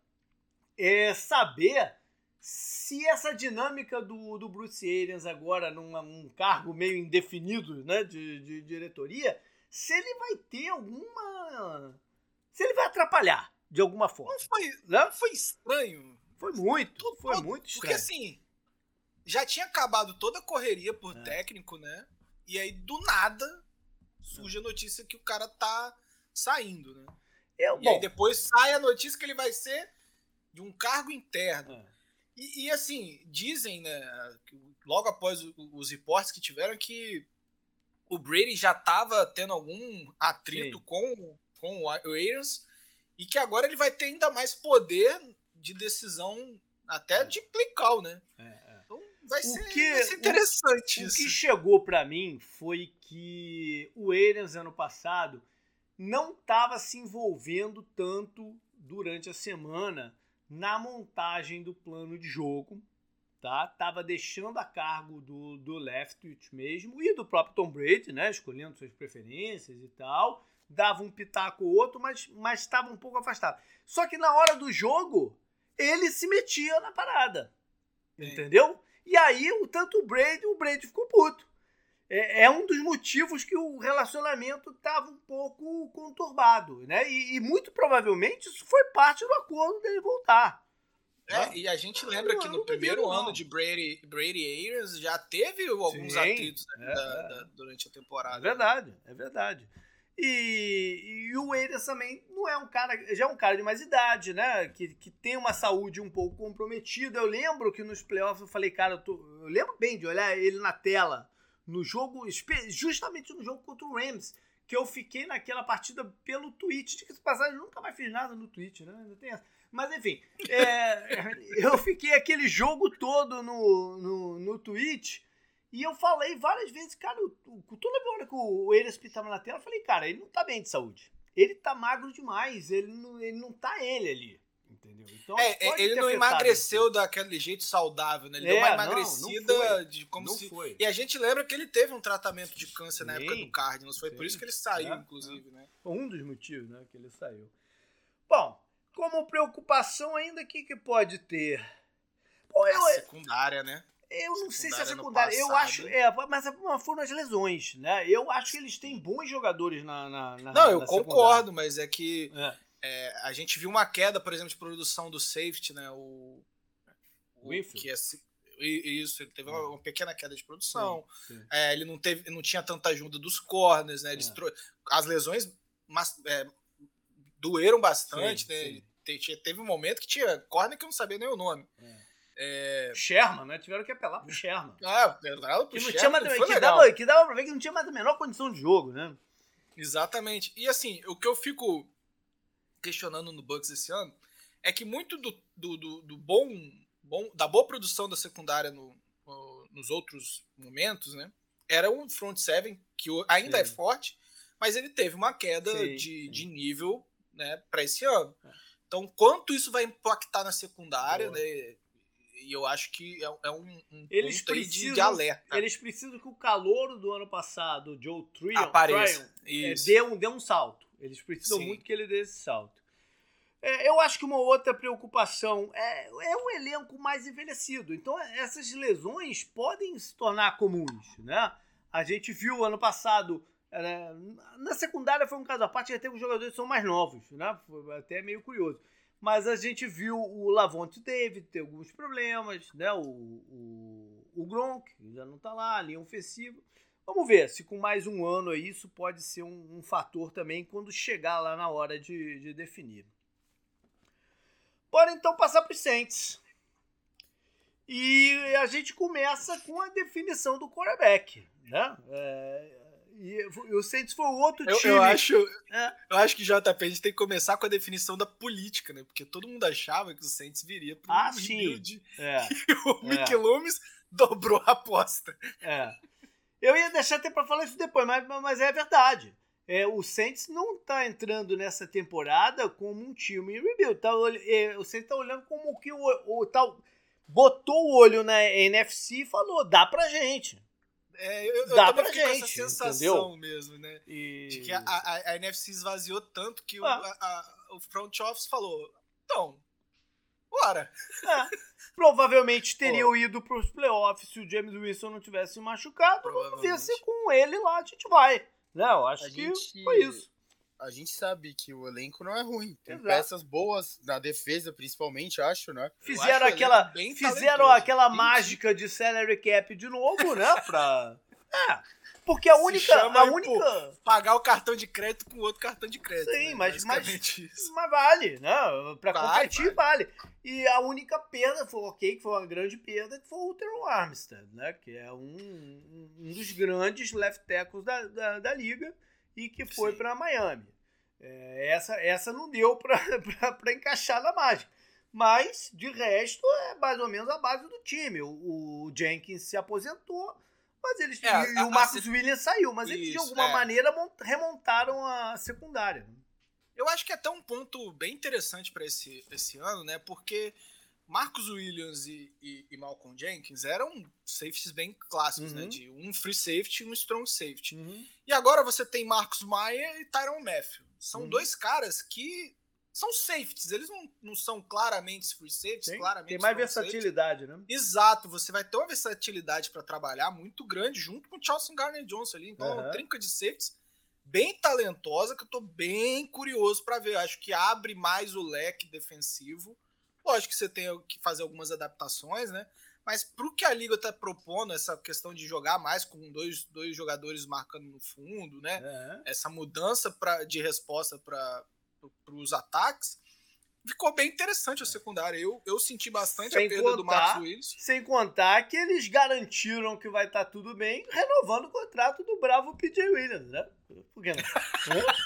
é saber se essa dinâmica do, do Bruce Arians agora num um cargo meio indefinido né, de, de diretoria, se ele vai ter alguma. Se ele vai atrapalhar de alguma forma. Não foi, né? foi estranho. Foi muito. Foi muito estranho. Porque assim, já tinha acabado toda a correria por é. técnico, né? E aí, do nada, surge a notícia que o cara tá saindo, né? Eu, e bom, aí depois sai a notícia que ele vai ser de um cargo interno. É. E, e, assim, dizem, né, logo após os reportes que tiveram, que o Brady já estava tendo algum atrito com, com o Ayers e que agora ele vai ter ainda mais poder de decisão, até de plical, né? É, vai, ser, que, vai ser interessante o, isso. O que chegou para mim foi que o Arians ano passado não estava se envolvendo tanto durante a semana na montagem do plano de jogo, tá? Tava deixando a cargo do, do Leftwich mesmo e do próprio Tom Brady, né? Escolhendo suas preferências e tal. Dava um pitaco ou outro, mas mas estava um pouco afastado. Só que na hora do jogo ele se metia na parada, entendeu? E aí, o tanto o Brady, o Brady ficou puto. É, é um dos motivos que o relacionamento estava um pouco conturbado, né? E, e, muito provavelmente isso foi parte do acordo dele voltar. É, né? e a gente lembra que no primeiro ano de Brady, Brady Ayers já teve alguns Sim, atritos né, é, da, da, durante a temporada. É verdade, é verdade. E, e o Eiras também não é um cara, já é um cara de mais idade, né? Que, que tem uma saúde um pouco comprometida. Eu lembro que nos playoffs eu falei, cara, eu, tô, eu lembro bem de olhar ele na tela, no jogo, justamente no jogo contra o Rams, que eu fiquei naquela partida pelo Twitch. De que passagem, eu nunca mais fiz nada no Twitch, né? Ainda tem essa. Mas enfim, é, *laughs* eu fiquei aquele jogo todo no, no, no Twitch E eu falei várias vezes, cara, o, o, toda hora que o Eresp tava na tela, eu falei, cara, ele não tá bem de saúde. Ele tá magro demais, ele não, ele não tá ele ali. Entendeu? Então, é, ele não emagreceu isso. daquele jeito saudável, né? Ele é, deu uma emagrecida não, não de como não se. Foi. E a gente lembra que ele teve um tratamento de câncer sim, na época do Cardinals. Foi sim. por isso que ele saiu, é, inclusive, né? Um dos motivos, né, que ele saiu. Bom, como preocupação ainda, o que, que pode ter? Pô, eu, secundária, né? Eu não sei se é secundária. Eu acho. É, mas é foram as lesões, né? Eu acho que eles têm bons jogadores na. na, na não, eu na concordo, mas é que. É. É, a gente viu uma queda, por exemplo, de produção do safety, né? O, o que é, isso, ele teve uma, uma pequena queda de produção. Sim, sim. É, ele não teve, não tinha tanta ajuda dos corners, né? Eles é. As lesões mas, é, doeram bastante, sim, né? Ele te, teve um momento que tinha corner que eu não sabia nem o nome. É. É... Sherman, né? Tiveram que apelar pro Sherman. *laughs* Ah, apelaram pro que não Sherman. Tinha que, dava, que dava pra ver que não tinha mais a menor condição de jogo, né? Exatamente. E assim, o que eu fico questionando no Bucks esse ano é que muito do, do, do, do bom, bom, da boa produção da secundária no, no, nos outros momentos, né? Era um front seven que ainda é Sim. é forte, mas ele teve uma queda Sim. de, de nível né, para esse ano. É. Então, quanto isso vai impactar na secundária, boa. né? E eu acho que é, é um, um eles precisam, de, alerta. Eles precisam que o calor do ano passado, o Joe Trion, Apareça. Tryon, é, dê, um, dê um salto. Eles precisam Sim. muito que ele dê esse salto. É, eu acho que uma outra preocupação é, é um elenco mais envelhecido. Então, essas lesões podem se tornar comuns. Né? A gente viu ano passado. É, na secundária foi um caso à parte, até os jogadores são mais novos, né? Foi até meio curioso. Mas a gente viu o Lavonte David ter alguns problemas, né? O, o, o Gronk já não está lá, linha ofensiva. Vamos ver se com mais um ano aí isso pode ser um, um fator também quando chegar lá na hora de, de definir. Bora então passar para os Saints. E a gente começa com a definição do quarterback, né? É, e o Saints foi o outro time. Eu, eu acho, é. eu acho que JP a gente tem que começar com a definição da política, né? Porque todo mundo achava que o Saints viria para ah, rebuild. É. *laughs* E o é. Loomis dobrou a aposta. É. Eu ia deixar até para falar isso depois, mas, mas é verdade. É, o Saints não está entrando nessa temporada como um time em rebuild. Tá, é, o Saints está olhando como que o, o tal botou o olho na NFC e falou: dá pra gente. É, eu, eu dá pra gente. essa sensação entendeu? mesmo, né? E... De que a, a, a, NFC esvaziou tanto que ah. o, a, o front office falou: então, bora. É, provavelmente teriam ido para os playoffs se o James Wilson não tivesse machucado. Vamos ver se com ele lá a gente vai. Não, acho a que gente, foi isso. A gente sabe que o elenco não é ruim. Tem Exato. peças boas na defesa, principalmente, acho, né? Fizeram acho aquela, fizeram aquela mágica de salary cap de novo, né? Pra... *laughs* É. Porque a única. a única... pagar o cartão de crédito com outro cartão de crédito. Sim, né? mas, mas, mas, vale, né? Pra vale, competir, vale. vale. E a única perda foi, ok, que foi uma grande perda, que foi o Teron Armstead, né? Que é um, um dos grandes left tackles da, da, da liga e que foi para Miami. É, essa, essa não deu para *laughs* encaixar na mágica. Mas, de resto, é mais ou menos a base do time. O, o Jenkins se aposentou mas eles. É, e, a, o Marcos a, Williams saiu, mas eles de alguma é. maneira remontaram a secundária. Eu acho que é até um ponto bem interessante para esse, esse ano, né? Porque Marcos Williams e, e, e, Malcolm Jenkins eram safeties bem clássicos, né? uhum. né? De um free safety e um strong safety. Uhum. E agora você tem Marcos Maia e Tyron Matthew. São uhum. dois caras que são safeties, eles não, não são claramente free safeties, Sim, claramente. Tem mais versatilidade, safeties. né? Exato, você vai ter uma versatilidade para trabalhar muito grande junto com o Charleston Garner Johnson ali. Então, uhum. uma trinca de safeties bem talentosa que eu tô bem curioso para ver. Acho que abre mais o leque defensivo. Lógico que você tem que fazer algumas adaptações, né? Mas pro que a liga tá propondo, essa questão de jogar mais com dois, dois jogadores marcando no fundo, né? Uhum. Essa mudança pra, de resposta para os ataques, ficou bem interessante a secundária. Eu, eu senti bastante sem a perda contar, do Marcos Willis. Sem contar que eles garantiram que vai estar tá tudo bem, renovando o contrato do bravo PJ Williams, né? Por que não? *laughs*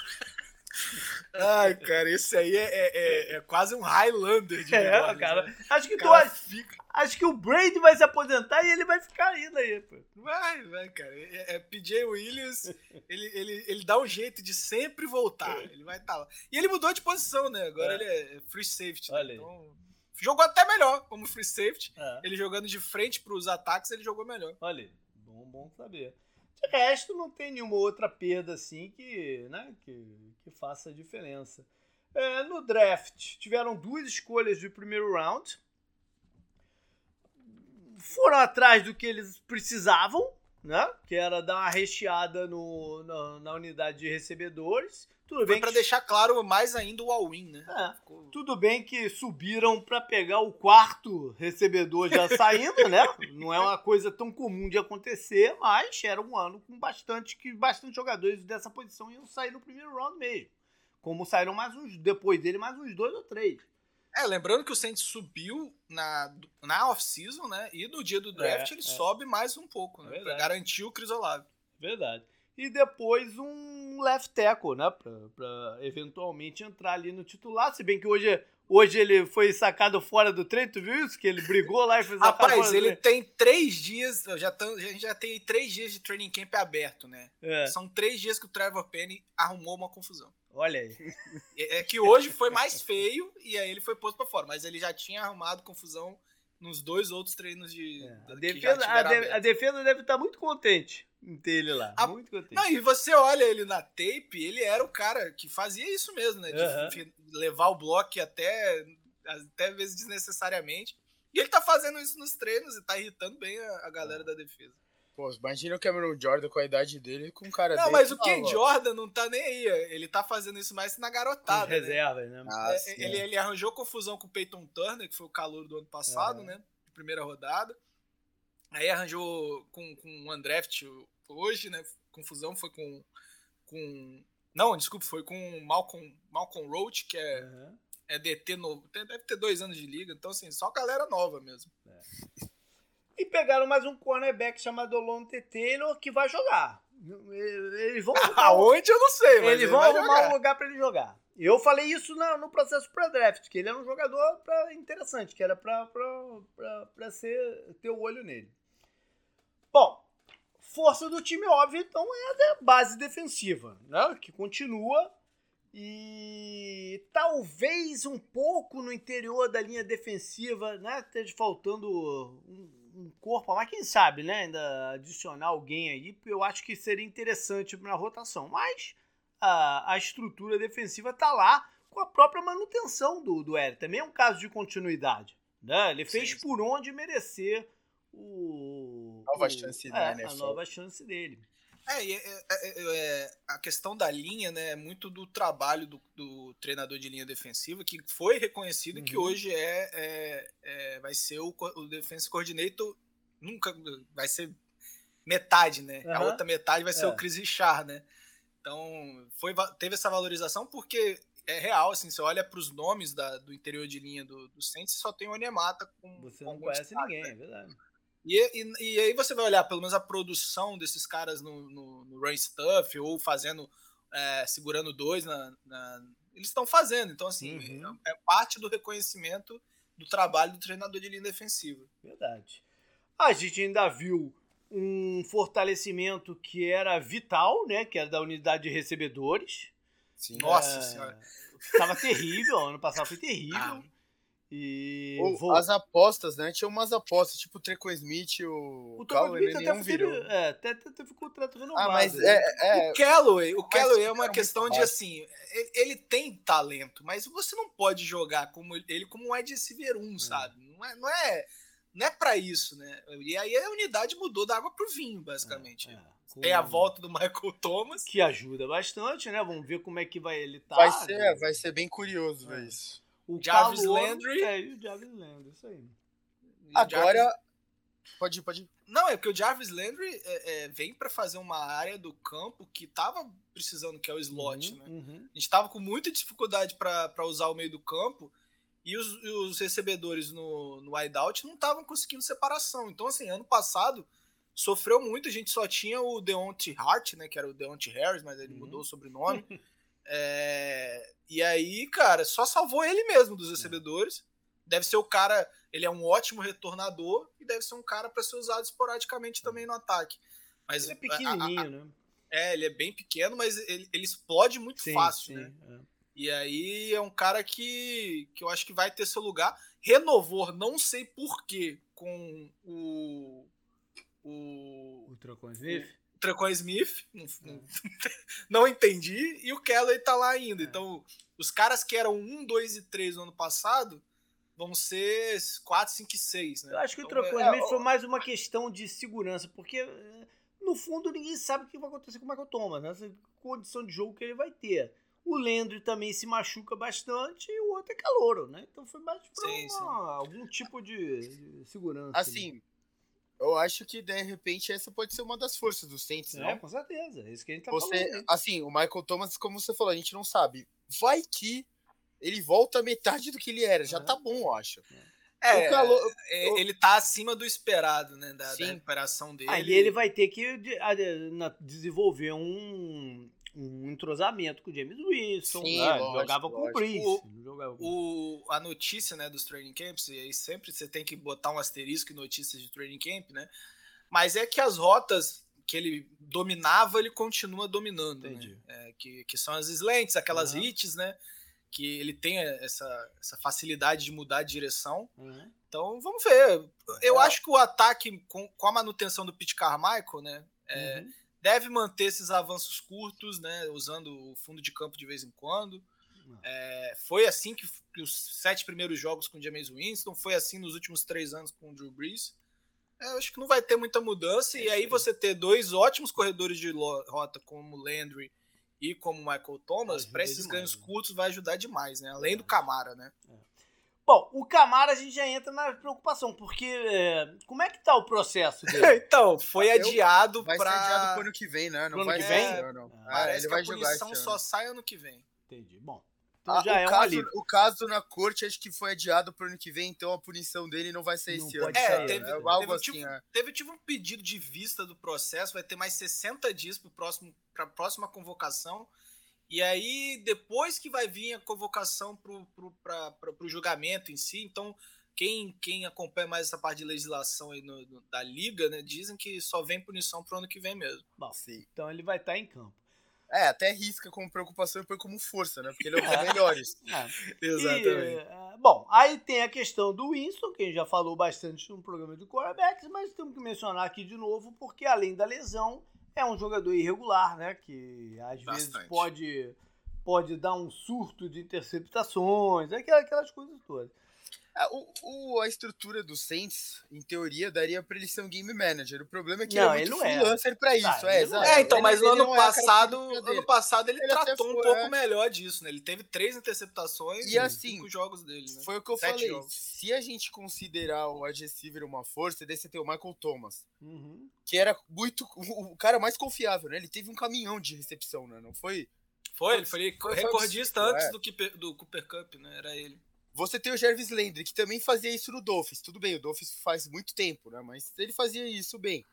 Ai, cara, esse aí é, é, é, é, quase um Highlander de É, cara. Né? Acho que cara tu, fica... Acho que o Brady vai se aposentar e ele vai ficar ainda aí, pô. Vai, vai, cara. É, é PJ Williams, ele, ele, ele dá um jeito de sempre voltar. Ele vai estar tá lá. E ele mudou de posição, né? Agora é. ele é free safety. Né? Olha então, jogou até melhor como free safety. É. Ele jogando de frente para os ataques, ele jogou melhor. Olha, bom, bom saber. Resto, não tem nenhuma outra perda assim que, né, que, que faça diferença. É, no draft, tiveram duas escolhas de primeiro round foram atrás do que eles precisavam, né? Que era dar uma recheada no, na, na unidade de recebedores. Tudo bem para que... deixar claro mais ainda o all-in, né? É, Ficou... Tudo bem que subiram para pegar o quarto recebedor já *laughs* saindo, né? Não é uma coisa tão comum de acontecer, mas era um ano com bastante que bastante jogadores dessa posição iam sair no primeiro round mesmo. Como saíram mais uns depois dele mais uns dois ou três. É, lembrando que o Saints subiu na, na off-season, né? E no dia do draft é, ele é. sobe mais um pouco, né? Pra garantir o Chris Olave. Verdade. E depois um left tackle, né? Pra, pra eventualmente entrar ali no titular. Se bem que hoje Hoje ele foi sacado fora do treino, tu viu isso? Que ele brigou lá e fez *laughs* Rapaz, ele tem três dias, já tão, a gente já tem três dias de training camp aberto, né? É. São três dias que o Trevor Penny arrumou uma confusão. Olha aí. *laughs* É, é que hoje foi mais feio e aí ele foi posto pra fora, mas ele já tinha arrumado confusão nos dois outros treinos de. É. A, defesa, a, de, a, defesa, deve estar muito contente em ter ele lá. A, muito contente. Não, e você olha ele na tape, ele era o cara que fazia isso mesmo, né? De levar o bloco até, até vezes desnecessariamente. E ele tá fazendo isso nos treinos e tá irritando bem a, a galera da defesa. Pô, imagina o Cameron Jordan com a idade dele com um cara Não, mas o Ken Jordan não tá nem aí. Ele tá fazendo isso mais na garotada. Né? Reserva, né? Ah, é, ele, ele arranjou confusão com o Peyton Turner, que foi o calor do ano passado, é. né? Primeira rodada. Aí arranjou com, com o Undraft hoje, né? Confusão foi com. com não, desculpa, foi com Malcolm, Malcolm Roach, que é, uhum. é DT novo. Deve ter dois anos de liga, então, assim, só galera nova mesmo. É. E pegaram mais um cornerback chamado Lonte Taylor que vai jogar. Eles vão. *laughs* Aonde eu não sei, mas. Eles vão arrumar jogar. um lugar para ele jogar. Eu falei isso no, no processo pré-draft, que ele era um jogador pra, interessante, que era para ter o olho nele. Bom, força do time, óbvio, então é a base defensiva, né? Que continua. E talvez um pouco no interior da linha defensiva, né? Esteja faltando um, um corpo, mas quem sabe, né? Ainda adicionar alguém aí, eu acho que seria interessante na rotação. Mas a, a estrutura defensiva tá lá com a própria manutenção do, do Eric. Também é um caso de continuidade. Né? Ele fez sim, sim. por onde merecer o. Nova o, chance é, né? A nova chance dele. É, é, é, é, a questão da linha, né, é muito do trabalho do, do treinador de linha defensiva, que foi reconhecido uhum. que hoje é, é, é, vai ser o, o defense coordinator, nunca vai ser metade, né? Uhum. A outra metade vai ser o Chris Richard, né? Então, foi, teve essa valorização porque é real, assim, você olha para os nomes da, do interior de linha do, do Saints, só tem o Onemata com Você não conhece destaque, ninguém, né? é verdade. E, e, e, aí você vai olhar pelo menos a produção desses caras no, no, no run stuff ou fazendo, é, segurando dois na, na eles estão fazendo. Então, assim, uhum. é, é, parte do reconhecimento do trabalho do treinador de linha defensiva. Verdade. A gente ainda viu um fortalecimento que era vital, né? Que era da unidade de recebedores. Sim. Nossa é, senhora. Estava terrível, ano passado foi terrível. Ah. E vou... as apostas, né? Tinha umas apostas, tipo o Treco Smith, o, o Callaway, até não virou. É, até, até ficou o trato renovado. Ah, mas né? é, é, o Callaway, o Callaway é uma questão de assim, ele tem talento, mas você não pode jogar como ele como um wide receiver 1, hum. sabe? Não é, não é, não é para isso, né? E aí a unidade mudou da água pro vinho, basicamente. É, é. Tem a volta do Michael Thomas. Que ajuda bastante, né? Vamos ver como é que vai ele tá. Vai ser, né? vai ser bem curioso ver isso. O Jarvis calor, Landry. É, o Jarvis Landry, isso aí. Agora. Jarvis... Pode ir, pode ir. Não, é porque o Jarvis Landry é, é, vem para fazer uma área do campo que tava precisando, que é o slot, uhum, né? Uhum. A gente tava com muita dificuldade para usar o meio do campo e os, os recebedores no, no wideout não estavam conseguindo separação. Então, assim, ano passado sofreu muito, a gente só tinha o Deontay Hart, né? Que era o Deontay Harris, mas ele uhum. mudou o sobrenome. *laughs* É, e aí, cara, só salvou ele mesmo dos recebedores. deve ser o cara. Ele é um ótimo retornador e deve ser um cara para ser usado esporadicamente também no ataque. Mas ele é pequenininho, a, a, né? É, ele é bem pequeno, mas ele, ele explode muito sim, fácil, sim, né? É. E aí é um cara que, que eu acho que vai ter seu lugar. Renovou, não sei porquê, com o. O. O Trocon Smith? O Trocon Smith. Não, não, *laughs* não, entendi. E o Kelly tá lá ainda. É. Então, os caras que eram 1, 2 e 3 no ano passado vão ser 4, 5 e 6. Né? Eu acho que então, o Trocon é, Smith é, foi mais uma questão de segurança, porque eh, no fundo ninguém sabe o que vai acontecer com o Michael Thomas, né? essa condição de jogo que ele vai ter. O Landry também se machuca bastante e o outro é calouro, né? Então foi mais pra sim, uma, sim. algum tipo de, de segurança. Assim, né? Eu acho que de repente essa pode ser uma das forças do Saints, é, com certeza. É isso que a gente tá você, falando. Assim, o Michael Thomas, como você falou, a gente não sabe. Vai que ele volta a metade do que ele era. Já é. tá bom, eu acho. É, calor, é, eu... ele tá acima do esperado, né? Da, da recuperação dele. Aí ele vai ter que desenvolver um, um entrosamento com o James Winston. Sim, né? lógico, jogava lógico. com o Prince. O, o, a notícia né, dos training camps, e aí sempre você tem que botar um asterisco em notícias de training camp, né? Mas é que as rotas que ele dominava, ele continua dominando. Né? É, que, que são as slants, aquelas uhum. hits, né? Que ele tem essa, essa facilidade de mudar de direção. Uhum. Então vamos ver. Eu é. acho que o ataque, com, com a manutenção do Pete Carmichael, né? É, uhum deve manter esses avanços curtos, né, usando o fundo de campo de vez em quando. É, foi assim que, que, os sete primeiros jogos com o James Winston, foi assim nos últimos três anos com o Drew Brees. É, acho que não vai ter muita mudança, é e aí você ter dois ótimos corredores de rota como Landry e como Michael Thomas, para esses ganhos né? curtos vai ajudar demais, né? Além do Camara, né? Bom, o Camara a gente já entra na preocupação, porque é, como é que tá o processo *laughs* dele? então, foi adiado vai pra... Vai ser adiado pro ano que vem, né? Não pro vai ano que vem? Não, não. Ah, Parece ele que vai a punição só sai ano que vem. Entendi. Bom, então ah, já é um caso, alívio. O caso na corte acho que foi adiado pro ano que vem, então a punição dele não vai ser não esse ano. É, sair, teve, né? algo teve, assim, tipo, é. teve tipo um pedido de vista do processo, vai ter mais 60 dias pro próximo, pra próxima convocação. E aí, depois que vai vir a convocação para o julgamento em si, então quem, quem acompanha mais essa parte de legislação aí no, no, da liga, né, dizem que só vem punição pro ano que vem mesmo. Bom, Sim. então ele vai estar tá em campo. É, até risca como preocupação e põe como força, né? Porque ele é um dos *laughs* melhores. *laughs* É. *laughs* Exatamente. E, é, bom, aí tem a questão do Winston, que a gente já falou bastante no programa de quarterbacks, mas temos que mencionar aqui de novo, porque além da lesão, é um jogador irregular, né? Que às Bastante. vezes pode, pode dar um surto de interceptações, aquelas coisas todas. É, o, o, a estrutura do Saints, em teoria, daria pra ele ser um game manager. O problema é que não, ele é muito ele freelancer é. pra isso. é, é, é, então, mas no ano é passado, ano passado ele, ele tratou um pouco melhor disso, né? Ele teve três interceptações e assim, cinco jogos dele, né? Foi o que eu Sete falei. Jogos. Se a gente considerar o wide receiver uma força, daí você tem o Michael Thomas. Uhum. Que era muito. O cara mais confiável, né? Ele teve um caminhão de recepção, né? Não foi. Foi, ele foi, foi recordista antes do, do Cooper Cup, né? Era ele. Você tem o Jarvis Landry, que também fazia isso no Dolphins. Tudo bem, o Dolphins faz muito tempo, né? Mas ele fazia isso bem.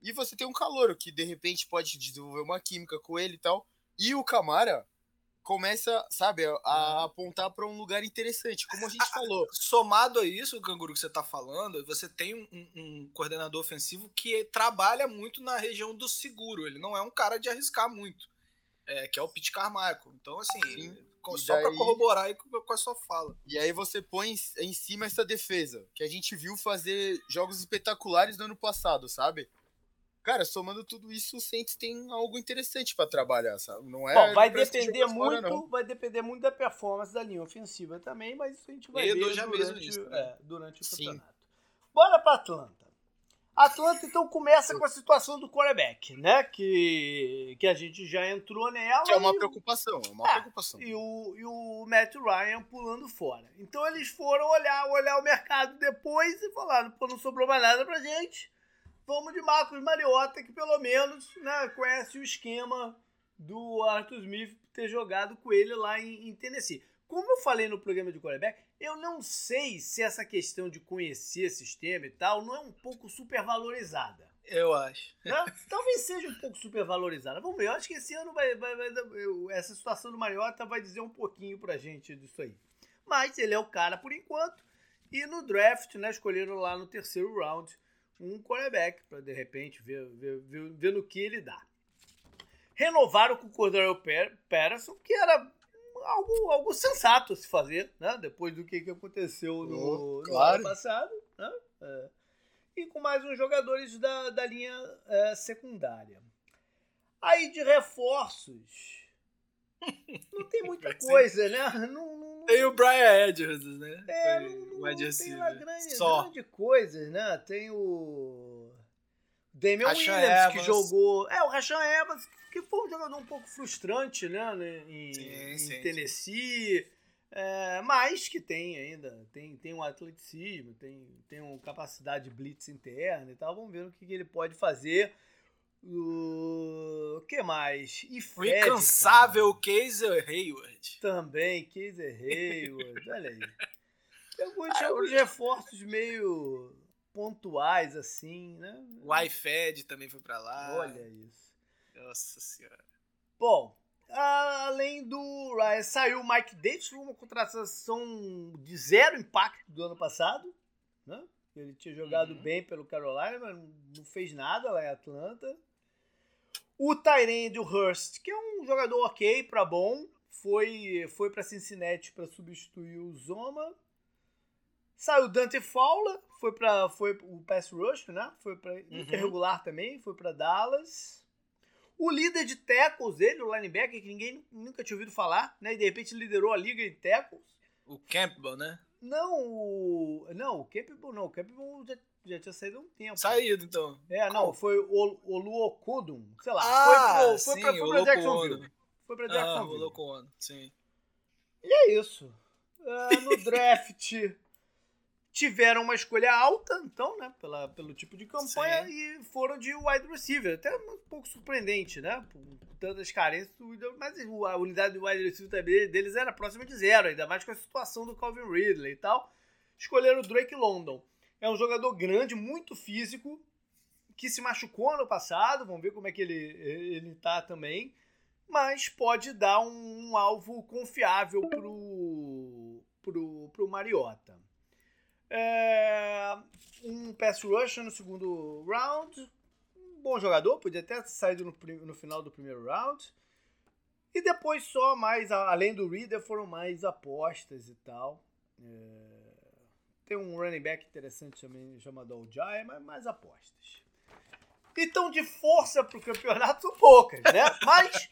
E você tem um Calouro, que de repente pode desenvolver uma química com ele e tal. E o Camara começa, sabe, a, a apontar para um lugar interessante, como a gente falou. Somado a isso, o Canguru, que você está falando, você tem um, um, coordenador ofensivo que trabalha muito na região do seguro. Ele não é um cara de arriscar muito. É, que é o Pete Carmichael. Então, assim, Sim só daí... para corroborar com, com a sua fala. E aí você põe em cima essa defesa, que a gente viu fazer jogos espetaculares no ano passado, sabe? Cara, somando tudo isso, o Saints tem algo interessante para trabalhar, sabe? Não é Bom, vai depender muito, fora, vai depender muito da performance da linha ofensiva também, mas isso a gente vai e ver durante, isso, né? é, durante o Sim. campeonato. Bora para Atlanta. Atlanta então começa com a situação do quarterback, né? Que, que a gente já entrou nela. Que é uma preocupação, é uma é, preocupação. E o, e o Matt Ryan pulando fora. Então eles foram olhar, olhar o mercado depois e falaram, pô, não sobrou mais nada pra gente. Vamos de Marcos Mariota, que pelo menos né, conhece o esquema do Arthur Smith ter jogado com ele lá em, em Tennessee. Como eu falei no programa de quarterback, eu não sei se essa questão de conhecer sistema e tal não é um pouco supervalorizada. Eu acho. Né? Talvez seja um pouco supervalorizada. Vamos ver, eu acho que esse ano vai, vai, vai, essa situação do Mariota vai dizer um pouquinho pra gente disso aí. Mas ele é o cara por enquanto. E no draft, né, escolheram lá no terceiro round um quarterback para de repente ver, ver, ver, ver, no que ele dá. Renovaram com o Cordero Patterson, que era algo, algo sensato a se fazer, né? Depois do que, que aconteceu no, oh, claro. no ano passado, né? É. E com mais uns jogadores da, da linha é, secundária. Aí de reforços. *laughs* Não tem muita coisa, né? Não, não, tem o Brian Edwards, né? É, não, não, não tem uma grande, Só. grande coisa, né? Tem o Damian Williams, Evans. que jogou... É, o Rashan Evans, que foi um jogador um pouco frustrante, né? Em, sim, em sim, Tennessee. Sim. É, mas que tem ainda, tem, tem um atleticismo, tem, tem uma capacidade de blitz interna e tal. Vamos ver o que, que ele pode fazer. O que mais? E Fred, o incansável Kaiser Hayward. Também, Kaiser Hayward. Olha aí. *laughs* Alguns, ah, alguns reforços meio pontuais, assim, né? O iFed também foi para lá. Olha isso. Nossa senhora. Bom, além do Ryan, saiu o Mike Davis, uma contratação de zero impacto do ano passado, né? Ele tinha jogado uhum. bem pelo Carolina, mas não fez nada lá em Atlanta. O Tyrande, Hurst, que é um jogador ok para bom, foi, foi para Cincinnati para substituir o Zoma. Saiu Dante Fowler, foi para foi o pass rush, né? Foi para uhum. irregular também, foi para Dallas. O líder de tackles dele, o linebacker, que ninguém nunca tinha ouvido falar, né? E de repente liderou a liga de tackles. O Campbell, né? Não, o. Não, o Campbell não. O Campbell já, já tinha saído há um tempo. Saído, então. É, não, foi o, o Luokudum, sei lá. Ah, foi, pro, foi, sim, pra Jacksonville. Foi pra Jacksonville. Ah, o Luokudum, sim. E é isso. Uh, no draft tiveram uma escolha alta, então, né, pela, pelo tipo de campanha, Sim. e foram de wide receiver. Até um pouco surpreendente, né, por tantas carências, mas a unidade do wide receiver também deles era próxima de zero, ainda mais com a situação do Calvin Ridley e tal. Escolheram o Drake London. É um jogador grande, muito físico, que se machucou ano passado, vamos ver como é que ele, ele tá também, mas pode dar um, um alvo confiável pro, pro, pro Mariota. É, um pass rusher no segundo round. Um bom jogador, podia até sair no, no final do primeiro round. E depois só mais, além do Reader, foram mais apostas e tal. É, tem um running back interessante também chamado Ojai, mas mais apostas. Então, de força para o campeonato, são poucas, né? *laughs* Mas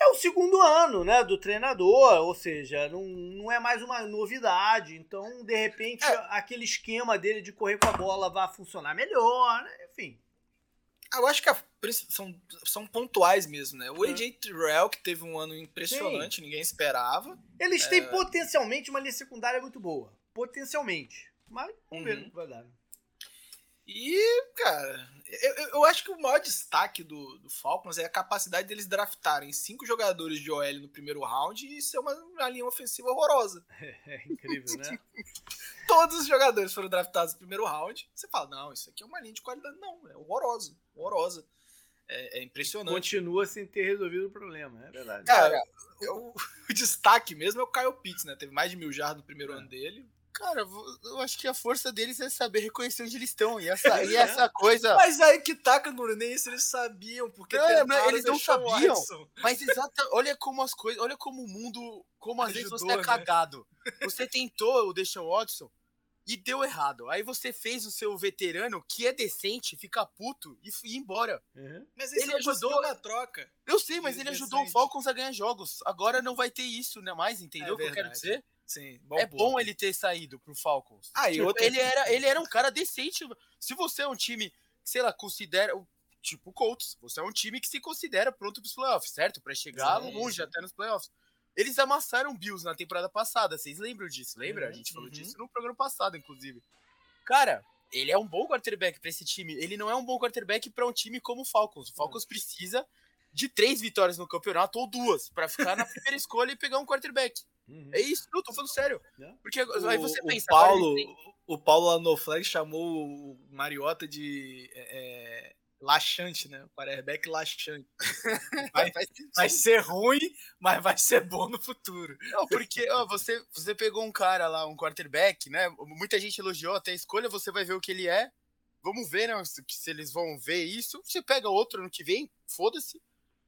é o segundo ano, né, do treinador, ou seja, não, não é mais uma novidade. Então, de repente, é. aquele esquema dele de correr com a bola vai funcionar melhor, né? enfim. Eu acho que a, são, são pontuais mesmo, né? O AJ é. Terrell, que teve um ano impressionante, Sim. ninguém esperava. Eles é... têm potencialmente uma linha secundária muito boa. Potencialmente. Mas vamos uhum. ver no que vai dar. Né? E, cara, eu, eu acho que o maior destaque do, do Falcons é a capacidade deles draftarem cinco jogadores de OL no primeiro round e ser uma, uma linha ofensiva horrorosa. É, *laughs* é incrível, né? *laughs* Todos os jogadores foram draftados no primeiro round. Você fala, não, isso aqui é uma linha de qualidade. Não, é horrorosa, horrorosa. É, é impressionante. Continua sem ter resolvido o problema, é verdade. Cara, o, *laughs* o destaque mesmo é o Kyle Pitts, né? Teve mais de mil jardas no primeiro é. ano dele. Cara, eu acho que a força deles é saber reconhecer onde eles estão. E essa, e essa coisa. Mas aí que tá, Canguru, nem isso eles sabiam, porque não, eles não sabiam. Mas exata, olha como as coisas, olha como o mundo, como às Ajudou, vezes você é né? cagado. Você tentou o Deshaun Watson e deu errado. Aí você fez o seu veterano, que é decente, ficar puto e ir embora. Uhum. Mas ele ajudou na troca. Eu sei, mas ele, ele ajudou o Falcons a ganhar jogos. Agora não vai ter isso, né, mais, entendeu é o que eu quero dizer? Sim, bom é bom ele ter saído pro Falcons. Ah, tipo, outro... ele, era, ele era um cara decente. Se você é um time, sei lá, considera. Tipo o Colts, você é um time que se considera pronto pros playoffs, certo? Para chegar sim, longe até nos playoffs. Eles amassaram Bills na temporada passada, vocês lembram disso? Lembra? Uhum, a gente falou uhum. disso no programa passado, inclusive. Cara, ele é um bom quarterback para esse time. Ele não é um bom quarterback para um time como o Falcons. O Falcons uhum. precisa de três vitórias no campeonato ou duas para ficar na primeira *laughs* escolha e pegar um quarterback. Uhum. É isso, eu tô falando sério. É. Porque o, aí você pensa. O Paulo, tem... o Paulo lá no Flag chamou o Mariota de. É, é laxante, né? O quarterback laxante. *laughs* Vai, vai, ser ruim, mas vai ser bom no futuro. Não, porque ó, você, você pegou um cara lá, um quarterback, né? Muita gente elogiou até a escolha, você vai ver o que ele é. Vamos ver, né? Se, se eles vão ver isso. Você pega outro ano que vem, foda-se.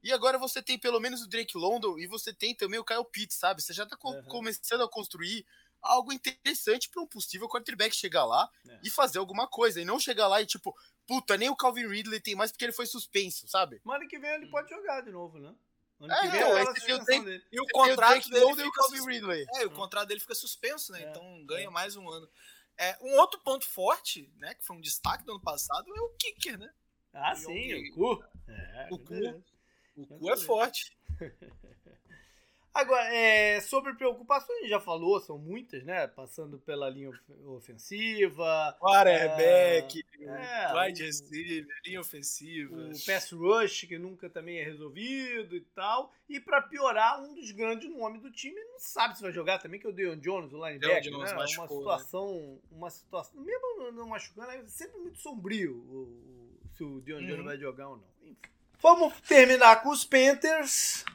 E agora você tem pelo menos o Drake London e você tem também o Kyle Pitts, sabe? Você já tá uhum. começando a construir algo interessante para um possível quarterback chegar lá é. e fazer alguma coisa. E não chegar lá e tipo, puta, nem o Calvin Ridley tem mais porque ele foi suspenso, sabe? Mas ano que vem ele pode jogar de novo, né? Ano é, que vem então, tem, e o contrato dele fica Calvin Ridley. É, o contrato dele fica suspenso, né? É, então ganha é. mais um ano. É, um outro ponto forte, né, que foi um destaque do ano passado, é o kicker, né? Ah, e sim, o cu. É, o cu. O cu é forte. *laughs* Agora, é, sobre preocupações, já falou, são muitas, né? Passando pela linha ofensiva. Quarterback, é, wide receiver, linha ofensiva. O pass rush, que nunca também é resolvido e tal. E para piorar, um dos grandes nomes do time não sabe se vai jogar também, que é o Deon Jones, o linebacker. Jones né? machucou, uma situação, né? uma situação, mesmo não machucando, é sempre muito sombrio o, se o uhum. Jones vai jogar ou não. Enfim. Vamos terminar com os Panthers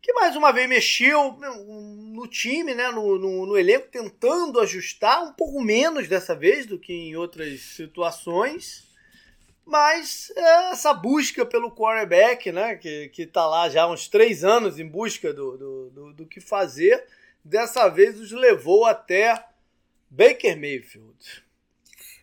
que mais uma vez mexeu no time, né, no, no, no, elenco, tentando ajustar, um pouco menos dessa vez do que em outras situações. Mas é essa busca pelo quarterback, né, que, que tá lá já há uns três anos em busca do, do, do, do que fazer, dessa vez os levou até Baker Mayfield.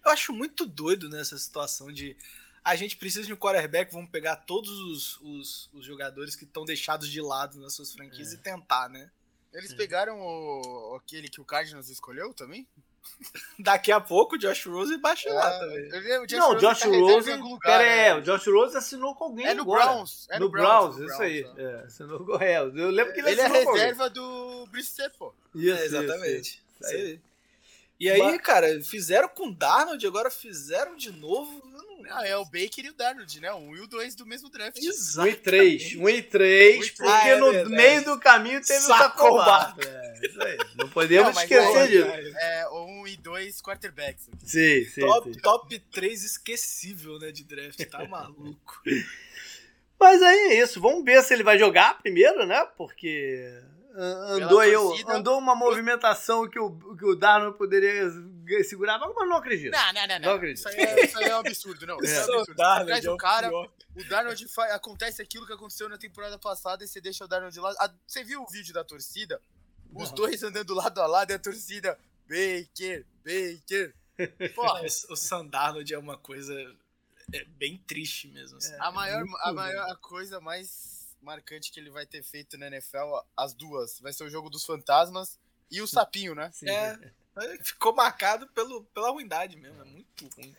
Eu acho muito doido nessa situação de a gente precisa de um quarterback, vamos pegar todos os, os, os jogadores que estão deixados de lado nas suas franquias é. e tentar, né? Eles pegaram o, aquele que o Cardinals escolheu também? *laughs* Daqui a pouco o Josh Rose baixa é, lá também. O Josh não, o Josh tá Rose. Lugar, pera é, né? o Josh Rose assinou com alguém. É no agora. Browns. É no, no Browns, Browns, isso aí. É, assinou com é, Eu lembro que ele, ele é reserva do Brissett, pô. Isso, é, exatamente. Isso, isso. isso aí. E aí, cara, fizeram com o Darnold, agora fizeram de novo. Ah, é o Baker e o Darnold, né? Um e o dois do mesmo draft. Exato. Um e três. Um e três, porque ah, é no meio do caminho teve o Sacobar. É, isso aí. Não podemos Não, esquecer é, disso. É, um e dois quarterbacks. Sim, sim. Top, sim. top 3 esquecível, né, de draft. Tá *laughs* maluco. Mas aí é isso. Vamos ver se ele vai jogar primeiro, né? Porque andou aí, andou uma movimentação que o, que o Darnold poderia segurar, mas não acredito. Não, não, não. não. não acredito. Isso, aí é, isso aí é um absurdo, não. *laughs* Isso é, é um absurdo. Darnold, o cara, o Darnold faz, acontece aquilo que aconteceu na temporada passada e você deixa o Darnold de lado. Você viu o vídeo da torcida? Os não. dois andando lado a lado e a torcida Baker, Baker. *laughs* Porra. o Sandarnold é uma coisa é bem triste mesmo. Assim. É, a maior, a maior coisa mais marcante que ele vai ter feito na NFL, as duas. Vai ser o jogo dos fantasmas e o sapinho, né? Sim. É, ficou marcado pelo, pela ruindade mesmo, é muito ruim.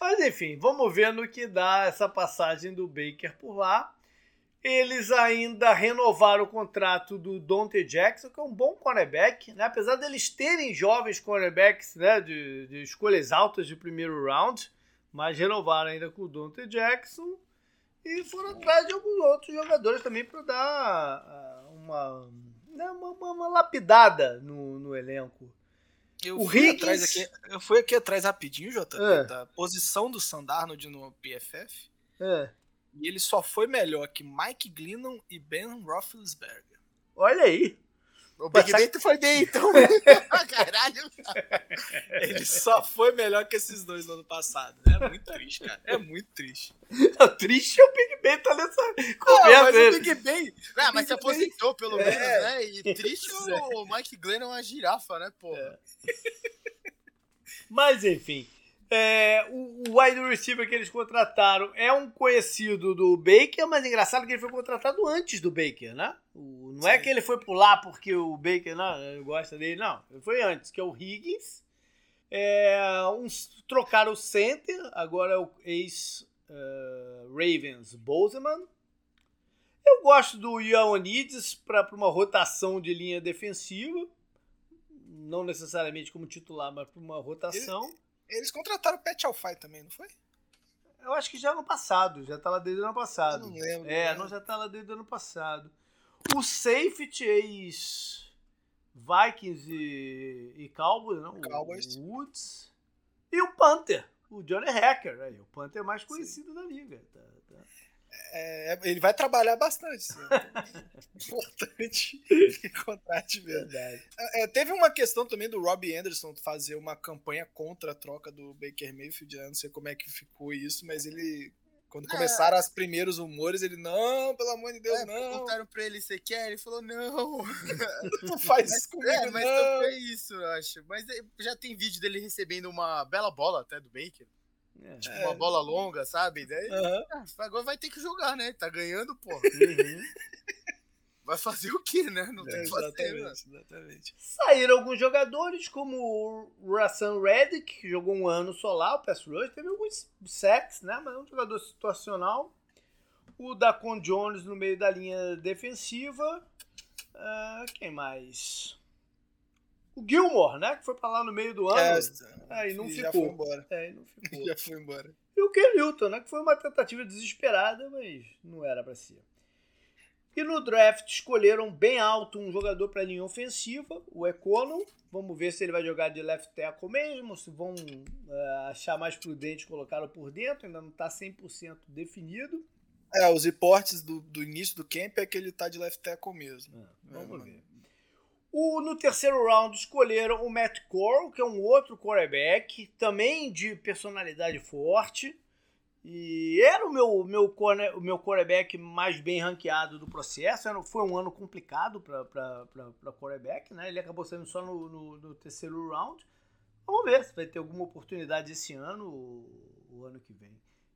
Mas enfim, vamos ver no que dá essa passagem do Baker por lá. Eles ainda renovaram o contrato do Dante Jackson, que é um bom cornerback, né? apesar deles terem jovens cornerbacks né? de, de escolhas altas de primeiro round, mas renovaram ainda com o Dante Jackson. E foram atrás de alguns outros jogadores também para dar uma, né, uma, uma, uma, lapidada no, no elenco. Eu o fui, atrás aqui, eu fui aqui atrás rapidinho, Jota, é. da posição do Sandarnold no PFF. É. E ele só foi melhor que Mike Glennon e Ben Roethlisberger. Olha aí. O Big Ben foi bem, então. *laughs* Caralho. Ele só foi melhor que esses dois no ano passado. É muito triste, cara. É muito triste. Não, triste é o Big Ben tá nessa conversa. mas o Big Ben. Ah, mas se aposentou, pelo é. menos, né? E *laughs* triste o Mike Glenn é uma girafa, né, pô? É. Mas, enfim. É, o, wide receiver que eles contrataram é um conhecido do Baker, mas é engraçado que ele foi contratado antes do Baker, né? O, não é Sim. é que ele foi pular porque o Baker não, gosta dele, não. Ele foi antes, que é o Higgins. É, uns, trocaram o center, agora é o ex-Ravens uh, Bozeman. Eu gosto do Ioannidis para uma rotação de linha defensiva. Não necessariamente como titular, mas para uma rotação. Ele eles contrataram o Pet Alfai também, não foi? Eu acho que já no passado, já tá lá desde o ano passado. Eu não lembro. É, não, já tá lá desde o ano passado. O safety ex Vikings e, e Cowboys, não? Cowboys. Woods. E o Panther. o Johnny Hacker, aí, o Panther mais conhecido Sim. da liga. Tá, tá. É, ele vai trabalhar bastante. Sim. *laughs* Importante encontrar de verdade. É, teve uma questão também do Robbie Anderson fazer uma campanha contra a troca do Baker Mayfield. Eu não sei como é que ficou isso, mas ele quando é. começaram os primeiros rumores, ele, não, pelo amor de Deus, é, não. Perguntaram pra ele, você quer? Ele falou, não. *laughs* não faz isso comigo, É, mas não. foi isso, eu acho. Mas é, já tem vídeo dele recebendo uma bela bola até do Baker. É. Tipo, uma bola longa, sabe? Daí, uhum. agora vai ter que jogar, né? Tá ganhando, pô. Uhum. *laughs* vai fazer o quê, né? Não tem é, fazer, exatamente. Saíram alguns jogadores, como o Rassan Reddick, que jogou um ano só lá, o pass rush, teve alguns sacks, né? Mas é um jogador situacional. O Dacon Jones no meio da linha defensiva. Uh, quem mais? O Gilmore, né? Que foi pra lá no meio do ano. É, aí não já ficou. Foi embora. É, não *laughs* ficou. já foi embora. E o Ken Newton, né? Que foi uma tentativa desesperada, mas não era para ser. E no draft escolheram bem alto um jogador para linha ofensiva, o Econo. Vamos ver se ele vai jogar de left tackle mesmo, se vão uh, achar mais prudente colocá-lo por dentro, ainda não está 100% definido. É, os reportes do, do, início do camp é que ele está de left tackle mesmo. É, vamos é, ver. O, no terceiro round escolheram o Matt Corral, que é um outro quarterback, também de personalidade forte. E era o meu, meu, corner, o meu quarterback mais bem ranqueado do processo. Era, foi um ano complicado para quarterback, né? Ele acabou sendo só no, no, no, terceiro round. Vamos ver se vai ter alguma oportunidade esse ano ou o ano que vem.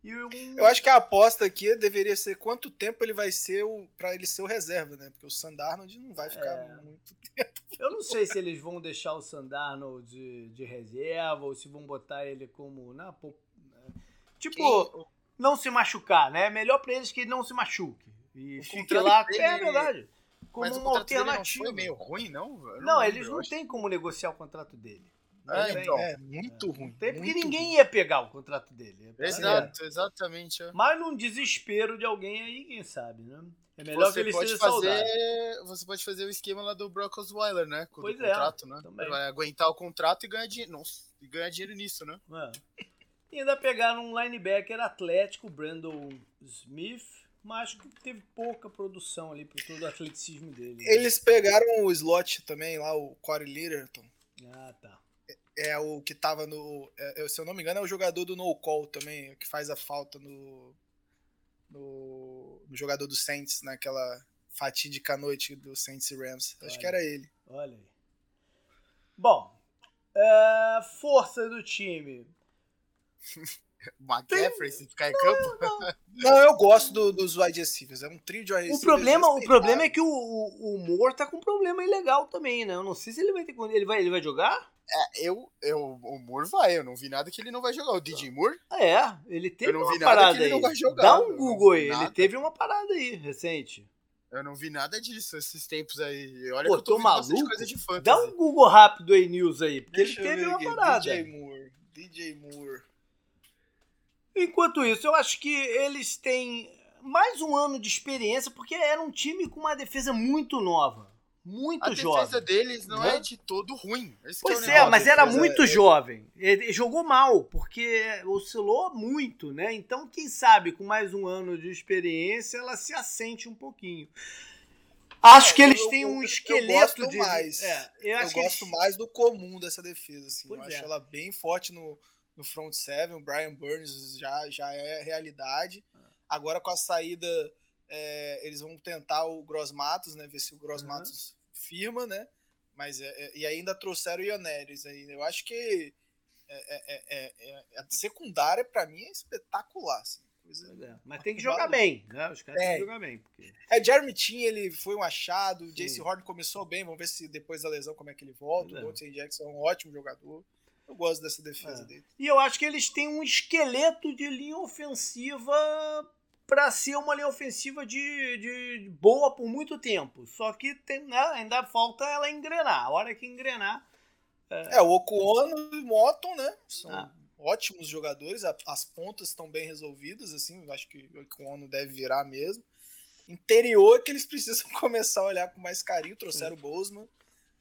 Um... Eu acho que a aposta aqui deveria ser quanto tempo ele vai ser para ele ser o reserva, né? Porque o Sandarnold não vai ficar é... muito tempo. Eu não sei se eles vão deixar o Sandarnold de, de reserva ou se vão botar ele como na, Tipo, Quem... não se machucar, né? Melhor pra eles que ele não se machuque. E o fique lá. Dele... É verdade. Como Mas uma alternativa. Não foi meio ruim, não? Não, não eles não têm como negociar o contrato dele. É, então. é muito é. ruim. Tem, porque ninguém ruim. ia pegar o contrato dele. Exato, é. exatamente. Mas num desespero de alguém aí, quem sabe, né? É melhor você que ele pode fazer, Você pode fazer o esquema lá do Brock Osweiler, né? Com pois o contrato, né? Também. Vai aguentar o contrato e ganhar dinheiro. Nossa, e ganhar dinheiro nisso, né? É. E ainda pegaram um linebacker atlético, Brandon Smith, mas que teve pouca produção ali por todo o atleticismo dele. Né? Eles pegaram o slot também, lá, o Corey Littleton. Ah, tá. É, é o que tava no. É, se eu não me engano, é o jogador do No Call também, que faz a falta no. No, no jogador do Saints, naquela fatídica noite do Saints e Rams. Acho que era ele. Olha aí. Bom, é, força do time. *laughs* McCaffrey, se ficar em campo? Não, não. *laughs* não eu gosto do, dos wide receivers. É um trio de wide. O problema, o problema é que o, o, o Moore tá com um problema ilegal também, né? Eu não sei se ele vai ter. Ele vai, ele vai jogar? É, eu, eu, o Moore vai, eu não vi nada que ele não vai jogar. O DJ Moore? É, ele teve uma parada aí. Dá um Google aí, ele teve uma parada aí recente. Eu não vi nada disso esses tempos aí. Olha Pô, que eu tô, tô maluco. coisa de fantasy. Dá um Google rápido aí, News aí, porque Deixa ele teve uma parada. DJ Moore, DJ Moore. Enquanto isso, eu acho que eles têm mais um ano de experiência, porque era um time com uma defesa muito nova. Muito a jovem. A defesa deles não né? é de todo ruim. Esse pois é, é mas era muito é... jovem. Ele jogou mal, porque oscilou muito, né? Então, quem sabe, com mais um ano de experiência, ela se assente um pouquinho. Acho é, que eles eu, têm um esqueleto eu de. Mais. É, eu, eu gosto eles... mais do comum dessa defesa. Assim. eu acho é. ela bem forte no, no front seven, o Brian Burns já, já é realidade. Agora com a saída, é, eles vão tentar o Gross Matos, né? Ver se o Gross uhum. Matos firma, né? Mas é, é, e ainda trouxeram o Ioneres aí. Eu acho que é, é, é a secundária para mim é espetacular. Assim, coisa Mas tem que jogar bem, né? Os caras têm que jogar bem. Porque... É, Jeremy Tin, ele foi um achado. O Jace Horn começou bem. Vamos ver se depois da lesão como é que ele volta. O Dante Jackson é um ótimo jogador. Eu gosto dessa defesa é. dele. E eu acho que eles têm um esqueleto de linha ofensiva para ser uma linha ofensiva de, de boa por muito tempo. Só que tem, né, ainda falta ela engrenar. A hora que engrenar. É, é o Okuono e o Motton, né? São ah. ótimos jogadores. As pontas estão bem resolvidas, assim. Acho que o Okuono deve virar mesmo. Interior que eles *laughs* precisam começar a olhar com mais carinho. Trouxeram o Bozeman.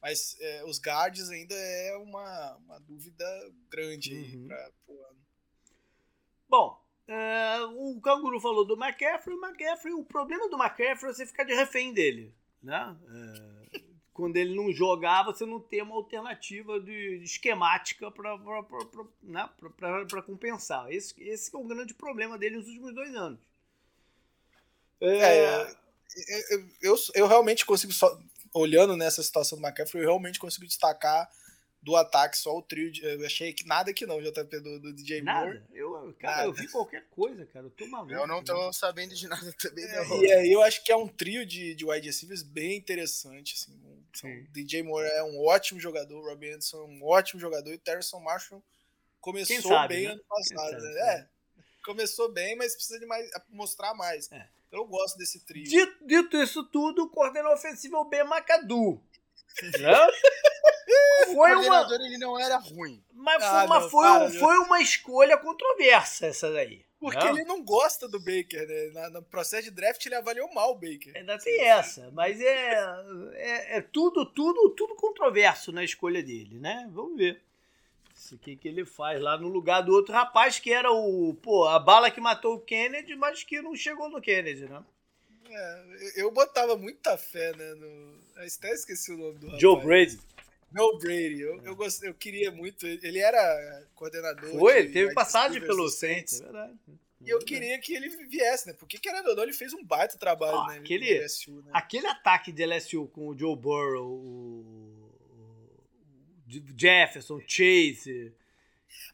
Mas é, os guards ainda é uma, uma dúvida grande uhum. para o ano. Bom, uh, o Canguru falou do McCaffrey. O McCaffrey, o problema do McCaffrey é você ficar de refém dele. Né? Uh, quando ele não jogar, você não tem uma alternativa de, de esquemática para né? compensar. Esse, esse é o grande problema dele nos últimos dois anos. É, é eu, eu, eu, realmente consigo, só, olhando nessa situação do McCaffrey, eu realmente consigo destacar do ataque só o trio. De, eu achei que nada que não, JP do, do DJ nada. Moore. Eu, cara, nada. eu vi qualquer coisa, cara. Eu tô maluco. Eu não tô né? sabendo de nada também, é, não. E aí eu acho que é um trio de, de wide receivers bem interessante. Assim. Sim. DJ Moore é um ótimo jogador, o Robin Anderson é um ótimo jogador, e o Terrence Marshall começou sabe, bem né? ano passado. Né? É, começou bem, mas precisa de mais, mostrar mais. É. Eu gosto desse trio. Dito, dito isso tudo, o coordenador ofensivo é o Ben McAdoo. *laughs* Né? Foi o coordenador uma... ele não era ruim. Mas, ah, foi, uma, não, foi, para, um, foi uma escolha controversa essa daí. Porque não? ele não gosta do Baker, né? No processo de draft ele avaliou mal o Baker. Ainda tem essa, mas é, é, é, tudo, tudo, tudo controverso na escolha dele, né? Vamos ver. O que, que ele faz lá no lugar do outro rapaz que era o, pô, a bala que matou o Kennedy, mas que não chegou no Kennedy, né? É, eu botava muita fé, né? No... Eu até esqueci o nome do rapaz. Joe Brady. Joe Brady. Eu, eu, gost... eu queria muito. Ele era coordenador. Foi, ele teve passagem pelo Saints, é verdade. E eu queria que ele viesse, né? Porque, querendo ou não, ele fez um baita trabalho, oh, né? Aquele, LSU, né? aquele ataque de LSU com o Joe Burrow, o Jefferson, Chase,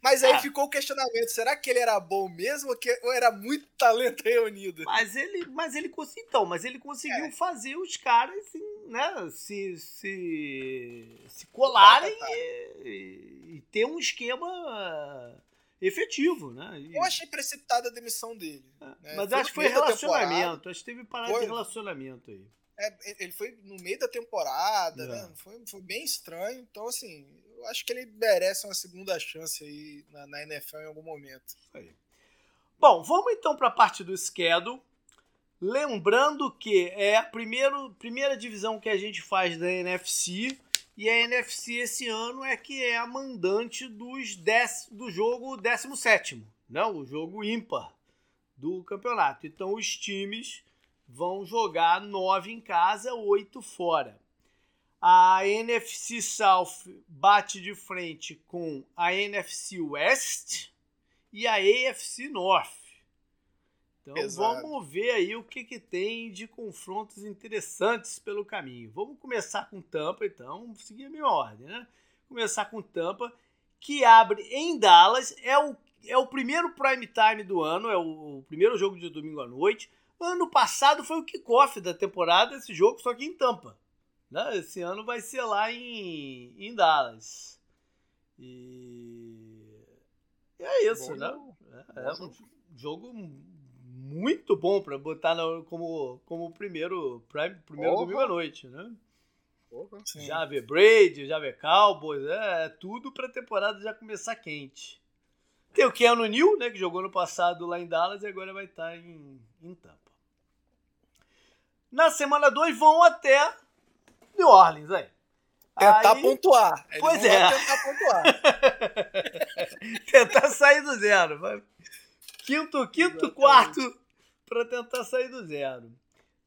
mas aí ah. ficou o questionamento: será que ele era bom mesmo ou era muito talento reunido? Mas ele, mas ele conseguiu, então, mas ele conseguiu é. fazer os caras assim, né, se, se, se colarem tá, tá, tá. E, e, ter um esquema efetivo, né? E... Eu achei precipitada a demissão dele. É, né? Mas acho que foi relacionamento, acho que teve parada foi. de relacionamento aí. É, ele foi no meio da temporada, né? é. né? Foi, foi bem estranho. Então, assim, eu acho que ele merece uma segunda chance aí na, na NFL em algum momento. Aí. Bom, vamos então para a parte do schedule. Lembrando que é a primeiro, primeira divisão que a gente faz da NFC. E a NFC esse ano é que é a mandante dos dez, do jogo 17, não, o jogo ímpar do campeonato. Então os times vão jogar nove em casa, oito fora. A NFC South bate de frente com a NFC West e a AFC North. Então Exato. vamos ver aí o que, que tem de confrontos interessantes pelo caminho. Vamos começar com Tampa, então, vamos seguir a minha ordem, né? Começar com Tampa, que abre em Dallas, é o, é o primeiro prime time do ano, é o, o primeiro jogo de domingo à noite. Ano passado foi o kickoff da temporada, esse jogo, só que em Tampa. Né? Esse ano vai ser lá em, em Dallas. E, e é isso, bom, né? É, é, um jogo muito bom para botar no, como, como primeiro, prime, primeiro domingo à noite, né? Porra, já ver Brady, já ver Cowboys, é, é tudo para a temporada já começar quente. Tem o Keanu Neal, né, que jogou no passado lá em Dallas e agora vai estar tá em, em Tampa. Na semana 2 vão até New Orleans, aí. Tentar aí, pontuar. Pois é. Tentar pontuar. *laughs* tentar sair do zero. Quinto, quinto, Exatamente. quarto para tentar sair do zero.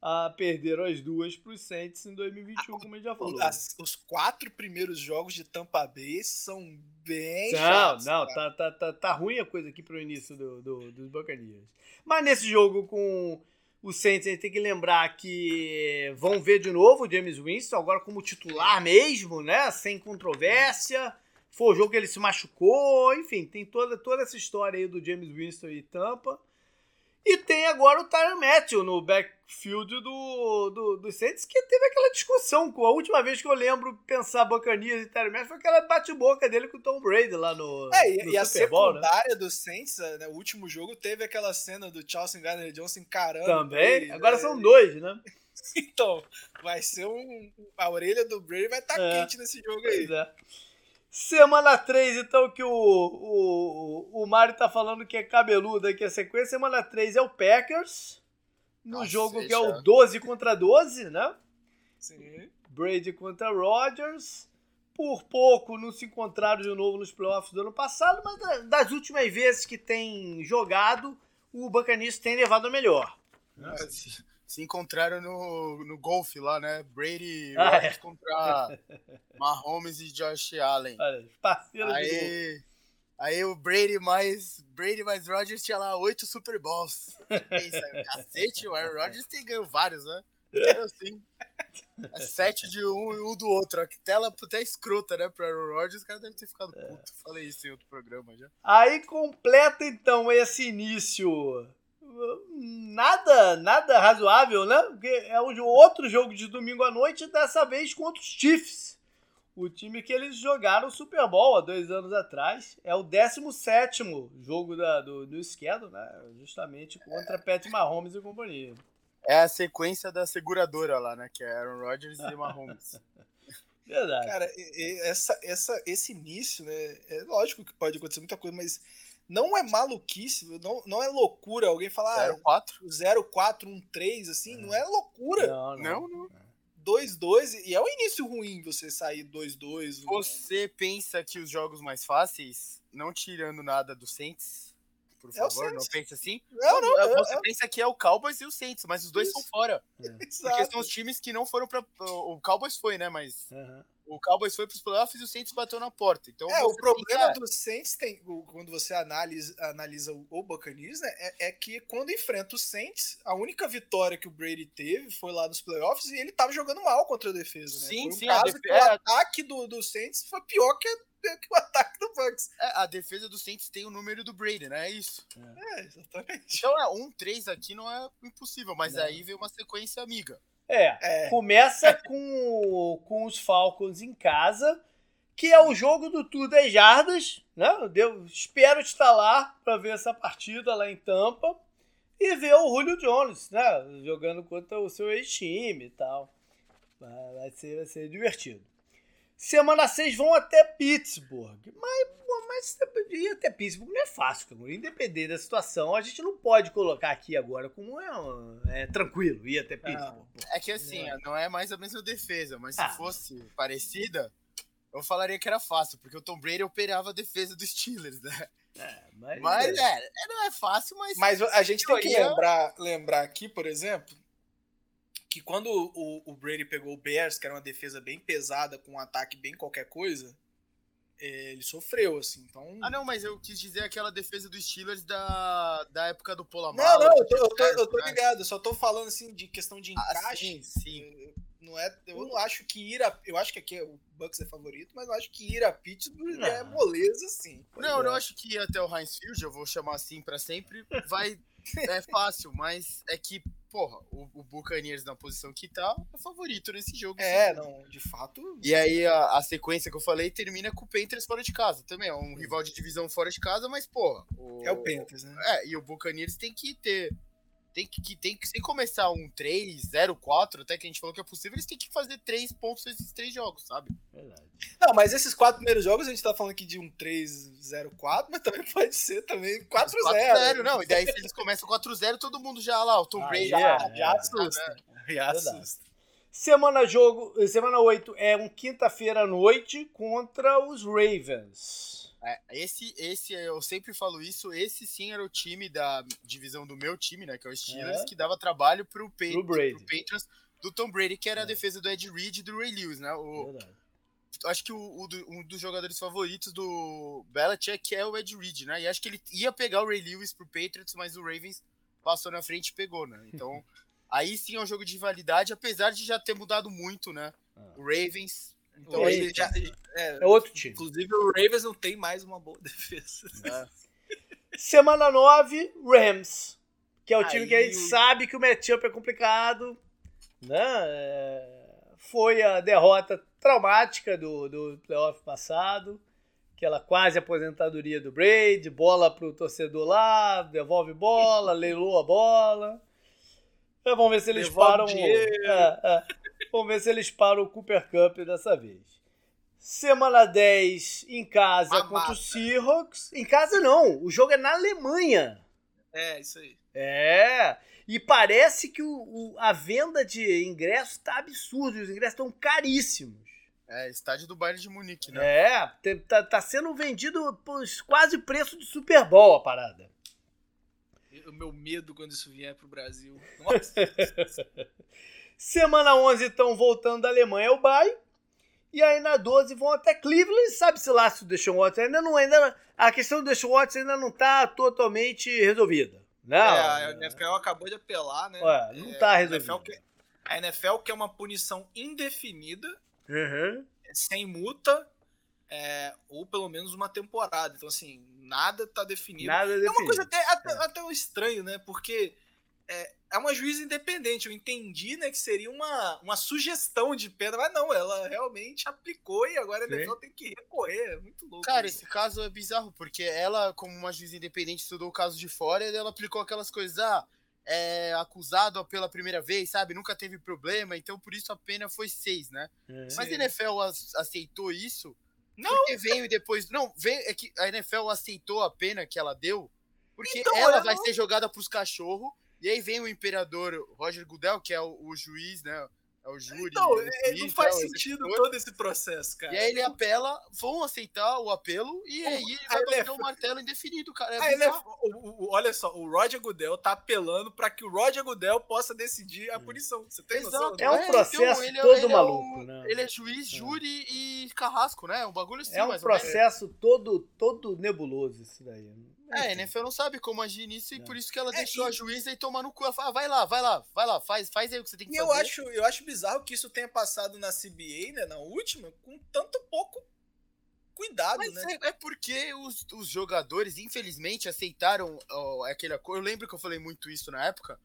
Ah, perderam as duas para os Saints em 2021, como a gente já falou. As, os quatro primeiros jogos de Tampa Bay são bem não, chatos. Não, tá, tá, tá, tá ruim a coisa aqui para o início do, do, dos Buccaneers. Mas nesse jogo com o Saints a gente tem que lembrar que vão ver de novo o James Winston, agora como titular mesmo, né? Sem controvérsia. Foi o jogo que ele se machucou, enfim, tem toda, toda essa história aí do James Winston e Tampa. E tem agora o Tyron Matthew no backfield do, do, do Saints, que teve aquela discussão. Com a última vez que eu lembro pensar Bacanias e Tyron Matthew foi aquela bate-boca dele com o Tom Brady lá no. É, e, no e a Bowl, né? secundária né? do Saints, né, o último jogo, teve aquela cena do Chelsea Gardner Johnson encarando. Também? Brady, agora né? são dois, né? *laughs* então, vai ser um. A orelha do Brady vai estar tá é, quente nesse jogo aí. Pois é. Semana 3, então, que o, o, o Mário tá falando que é cabeludo aqui a sequência. Semana 3 é o Packers. No Nossa, jogo que é o 12 contra 12, né? Sim. Brady contra Rodgers. por pouco não se encontraram de novo nos playoffs do ano passado, mas das últimas vezes que tem jogado, o Buccaneers tem levado a melhor. É, se, encontraram no, no golfe lá, né? Brady *laughs* ah, é. contra *laughs* Mahomes e Josh Allen. Olha, aí, aí o Brady mais Brady mais Rodgers tinha lá oito Super Bowls. Pensa, *laughs* cacete, o Aaron Rodgers tem ganho vários, né? É assim. É sete de um e um do outro. A tela até escrota, né? Pro Aaron Rodgers, o cara deve ter ficado é. puto. Falei isso em outro programa já. Aí completa então esse início. Nada, nada razoável, né? Porque é um outro jogo de domingo à noite, dessa vez contra os Chiefs. O time que eles jogaram o Super Bowl há dois anos atrás. É o 17 jogo da, do, do schedule, né? Justamente contra é. Pat Mahomes e companhia. É a sequência da seguradora lá, né? Que é Aaron Rodgers e Mahomes. *laughs* Verdade. Cara, essa, essa, esse início, né? É lógico que pode acontecer muita coisa, mas não é maluquice, não, não é loucura alguém falar 04? 0413, assim, é. não é loucura. Não, não. não. 2-2, e é o início ruim você sair 2-2. Você pensa que os jogos mais fáceis, não tirando nada do Saints, por é favor, não pense assim. Não, não, Você é, pensa que é o Cowboys e o Saints, mas os dois Isso. são fora. É. *laughs* Porque são os times que não foram para O Cowboys foi, né? Mas. Uhum. O Cowboys foi para os playoffs e o Saints bateu na porta. Então, é, o problema pensa... do Saints tem, quando você analisa, analisa o Buccaneers, né, é, é, que quando enfrenta o Saints, a única vitória que o Brady teve foi lá nos playoffs e ele estava jogando mal contra a defesa. Né? Sim, foi um sim. Caso que o ataque do, do Saints foi pior que a que o ataque do Bucks. É, a defesa do Saints tem o número do Brady, né? É isso. É, exatamente. Então é, um 3 aqui não é impossível, mas não. aí vem uma sequência amiga. É, é. começa *laughs* com, com os Falcons em casa, que é o jogo do Tour das Jardas, né? Eu espero estar lá para ver essa partida lá em Tampa e ver o Julio Jones, né? Jogando contra o seu ex-time e tal. Vai ser, vai ser divertido. Semana 6 vão até Pittsburgh. Mas, mas ir até Pittsburgh não é fácil, cara. Independente da situação, a gente não pode colocar aqui agora como é, é tranquilo ir até Pittsburgh. é que assim, é. não é mais a mesma defesa, mas se ah. fosse parecida, eu falaria que era fácil, porque o Tom Brady operava a defesa dos Steelers, né? É, mas, mas é. é. não é fácil, mas. Mas a gente tem que lembrar, lembrar aqui, por exemplo, que quando o, o Brady pegou o Bears, que era uma defesa bem pesada, com um ataque bem qualquer coisa, é, ele sofreu, assim, então... Ah, não, mas eu quis dizer aquela defesa dos Steelers da, da época do Polamar. Não, não, eu tô, eu tô, eu tô né? ligado, eu só tô falando, assim, de questão de encaixe. Ah, sim, sim. Não é, eu não acho que ir a, eu acho que aqui é o Bucks é favorito, mas eu acho que ir a Pittsburgh não. é moleza, sim. Não, eu não acho que ir até o Heinz Field, eu vou chamar assim para sempre, vai é fácil, mas é que porra, o, o Buccaneers na posição que tá é favorito nesse jogo. É, sim. não, de fato. E aí a, a, sequência que eu falei termina com o Panthers fora de casa. Também é um rival de divisão fora de casa, mas, porra. O, é o Panthers, né? É, e o Buccaneers tem que ter tem que, tem que, sem começar um 3, 0, 4, até que a gente falou que é possível, eles têm que fazer 3 pontos nesses três jogos, sabe? Verdade. Não, mas esses quatro primeiros jogos a gente tá falando aqui de um 3, 0, 4, mas também pode ser também 4, 0. não, e daí se eles começam 4, 0, todo mundo já lá, o Tom ah, Brady já, já, já assusta. É, já assusta. Semana jogo, semana 8 é um quinta-feira à noite contra os Ravens. É, esse, esse, eu sempre falo isso, esse sim era o time da divisão do meu time, né, que é o Steelers, é. que dava trabalho pro, pa pro, pro Patriots do Tom Brady, que era é. a defesa do Ed Reed e do Ray Lewis, né, o, acho que o, o, um dos jogadores favoritos do Belichick é o Ed Reed, né, e acho que ele ia pegar o Ray Lewis pro Patriots, mas o Ravens passou na frente e pegou, né, então *laughs* aí sim é um jogo de validade, apesar de já ter mudado muito, né, ah. o Ravens então ele já, é, é, outro time. Inclusive o Ravens não tem mais uma boa *laughs* defesa. É. Semana 9, Rams. Que é o time Aí, que a gente sabe que o matchup é complicado. Né? É, foi a derrota traumática do, do playoff passado. Aquela quase aposentadoria do Brady, bola pro torcedor lá, devolve bola, *laughs* leiloa a bola. Então, vamos ver se eles devolve param. É, é. Vamos ver se eles param o Cooper Cup dessa vez. Semana 10 em casa contra o Seahawks. Em casa não, o jogo é na Alemanha. É, isso aí. É. E parece que o, o a venda de ingressos tá absurda, os ingressos estão caríssimos. É, estádio do Bayern de Munique, né? É, tá, tá sendo vendido por quase preço de Super Bowl a parada. O meu medo quando isso vier pro Brasil. Nossa. *laughs* Semana 11 estão voltando da Alemanha ao Bayern. E aí na 12 vão até Cleveland, sabe-se lá se o Deshaun Watson ainda não, ainda a questão do Deshaun Watson ainda não está totalmente resolvida. Não, é, a NFL acabou de apelar, né? Ué, não está é, resolvida. A NFL quer uma punição indefinida, uhum. sem multa, é, ou pelo menos uma temporada. Então, assim, nada está definido. Nada definido. É uma coisa até, até, é. até estranho, né? Porque é, é uma juíza independente. Eu entendi, né, que seria uma, uma sugestão de pena, mas não, ela realmente aplicou e agora a NFL tem que recorrer. É muito louco. Cara, isso. esse caso é bizarro, porque ela, como uma juíza independente, estudou o caso de fora e ela aplicou aquelas coisas, ah, é acusado pela primeira vez, sabe? Nunca teve problema, então por isso a pena foi seis, né? É. Mas a NFL aceitou isso. Não. Porque veio depois. Não, veio, é que a NFL aceitou a pena que ela deu. Porque então, ela vai não... ser jogada pros cachorros e aí vem o imperador Roger Goodell, que é o, o juiz, né? É o júri. Então, é, não faz é sentido todo esse processo, cara. E aí ele apela, vão aceitar o apelo e aí ele vai bater o um martelo indefinido, cara. É ele, o, o, olha só, o Roger Goodell tá apelando para que o Roger Goodell possa decidir a punição. Você tem Exato. noção? É um processo então, todo ele maluco, é o, né? Ele é juiz, júri e carrasco, né? Um bagulho assim. É um processo todo, todo nebuloso isso daí. É, a NFL não sabe como agir nisso e por isso que ela é, deixou e... a juíza e tomar no cu. Ela fala, ah, vai lá, vai lá, vai lá, faz, faz aí o que você tem que e fazer. Eu acho, eu acho bizarro que isso tenha passado na CBA, né, na última, com tanto pouco cuidado, Mas né? É, é porque os, os jogadores, infelizmente, aceitaram ó, aquele acordo. Eu lembro que eu falei muito isso na época.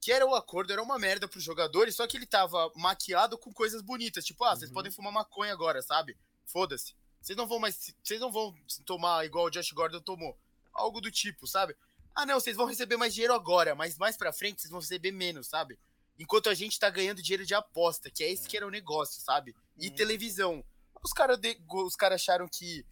Que era o acordo, era uma merda pros jogadores, só que ele tava maquiado com coisas bonitas. Tipo, ah, vocês uhum. podem fumar maconha agora, sabe? Foda-se. Vocês não vão mais. Vocês não vão tomar igual o Josh Gordon tomou algo do tipo, sabe? Ah, não, vocês vão receber mais dinheiro agora, mas mais pra frente vocês vão receber menos, sabe? Enquanto a gente tá ganhando dinheiro de aposta, que é esse que era o negócio, sabe? E uhum. televisão. Os caras os cara acharam que,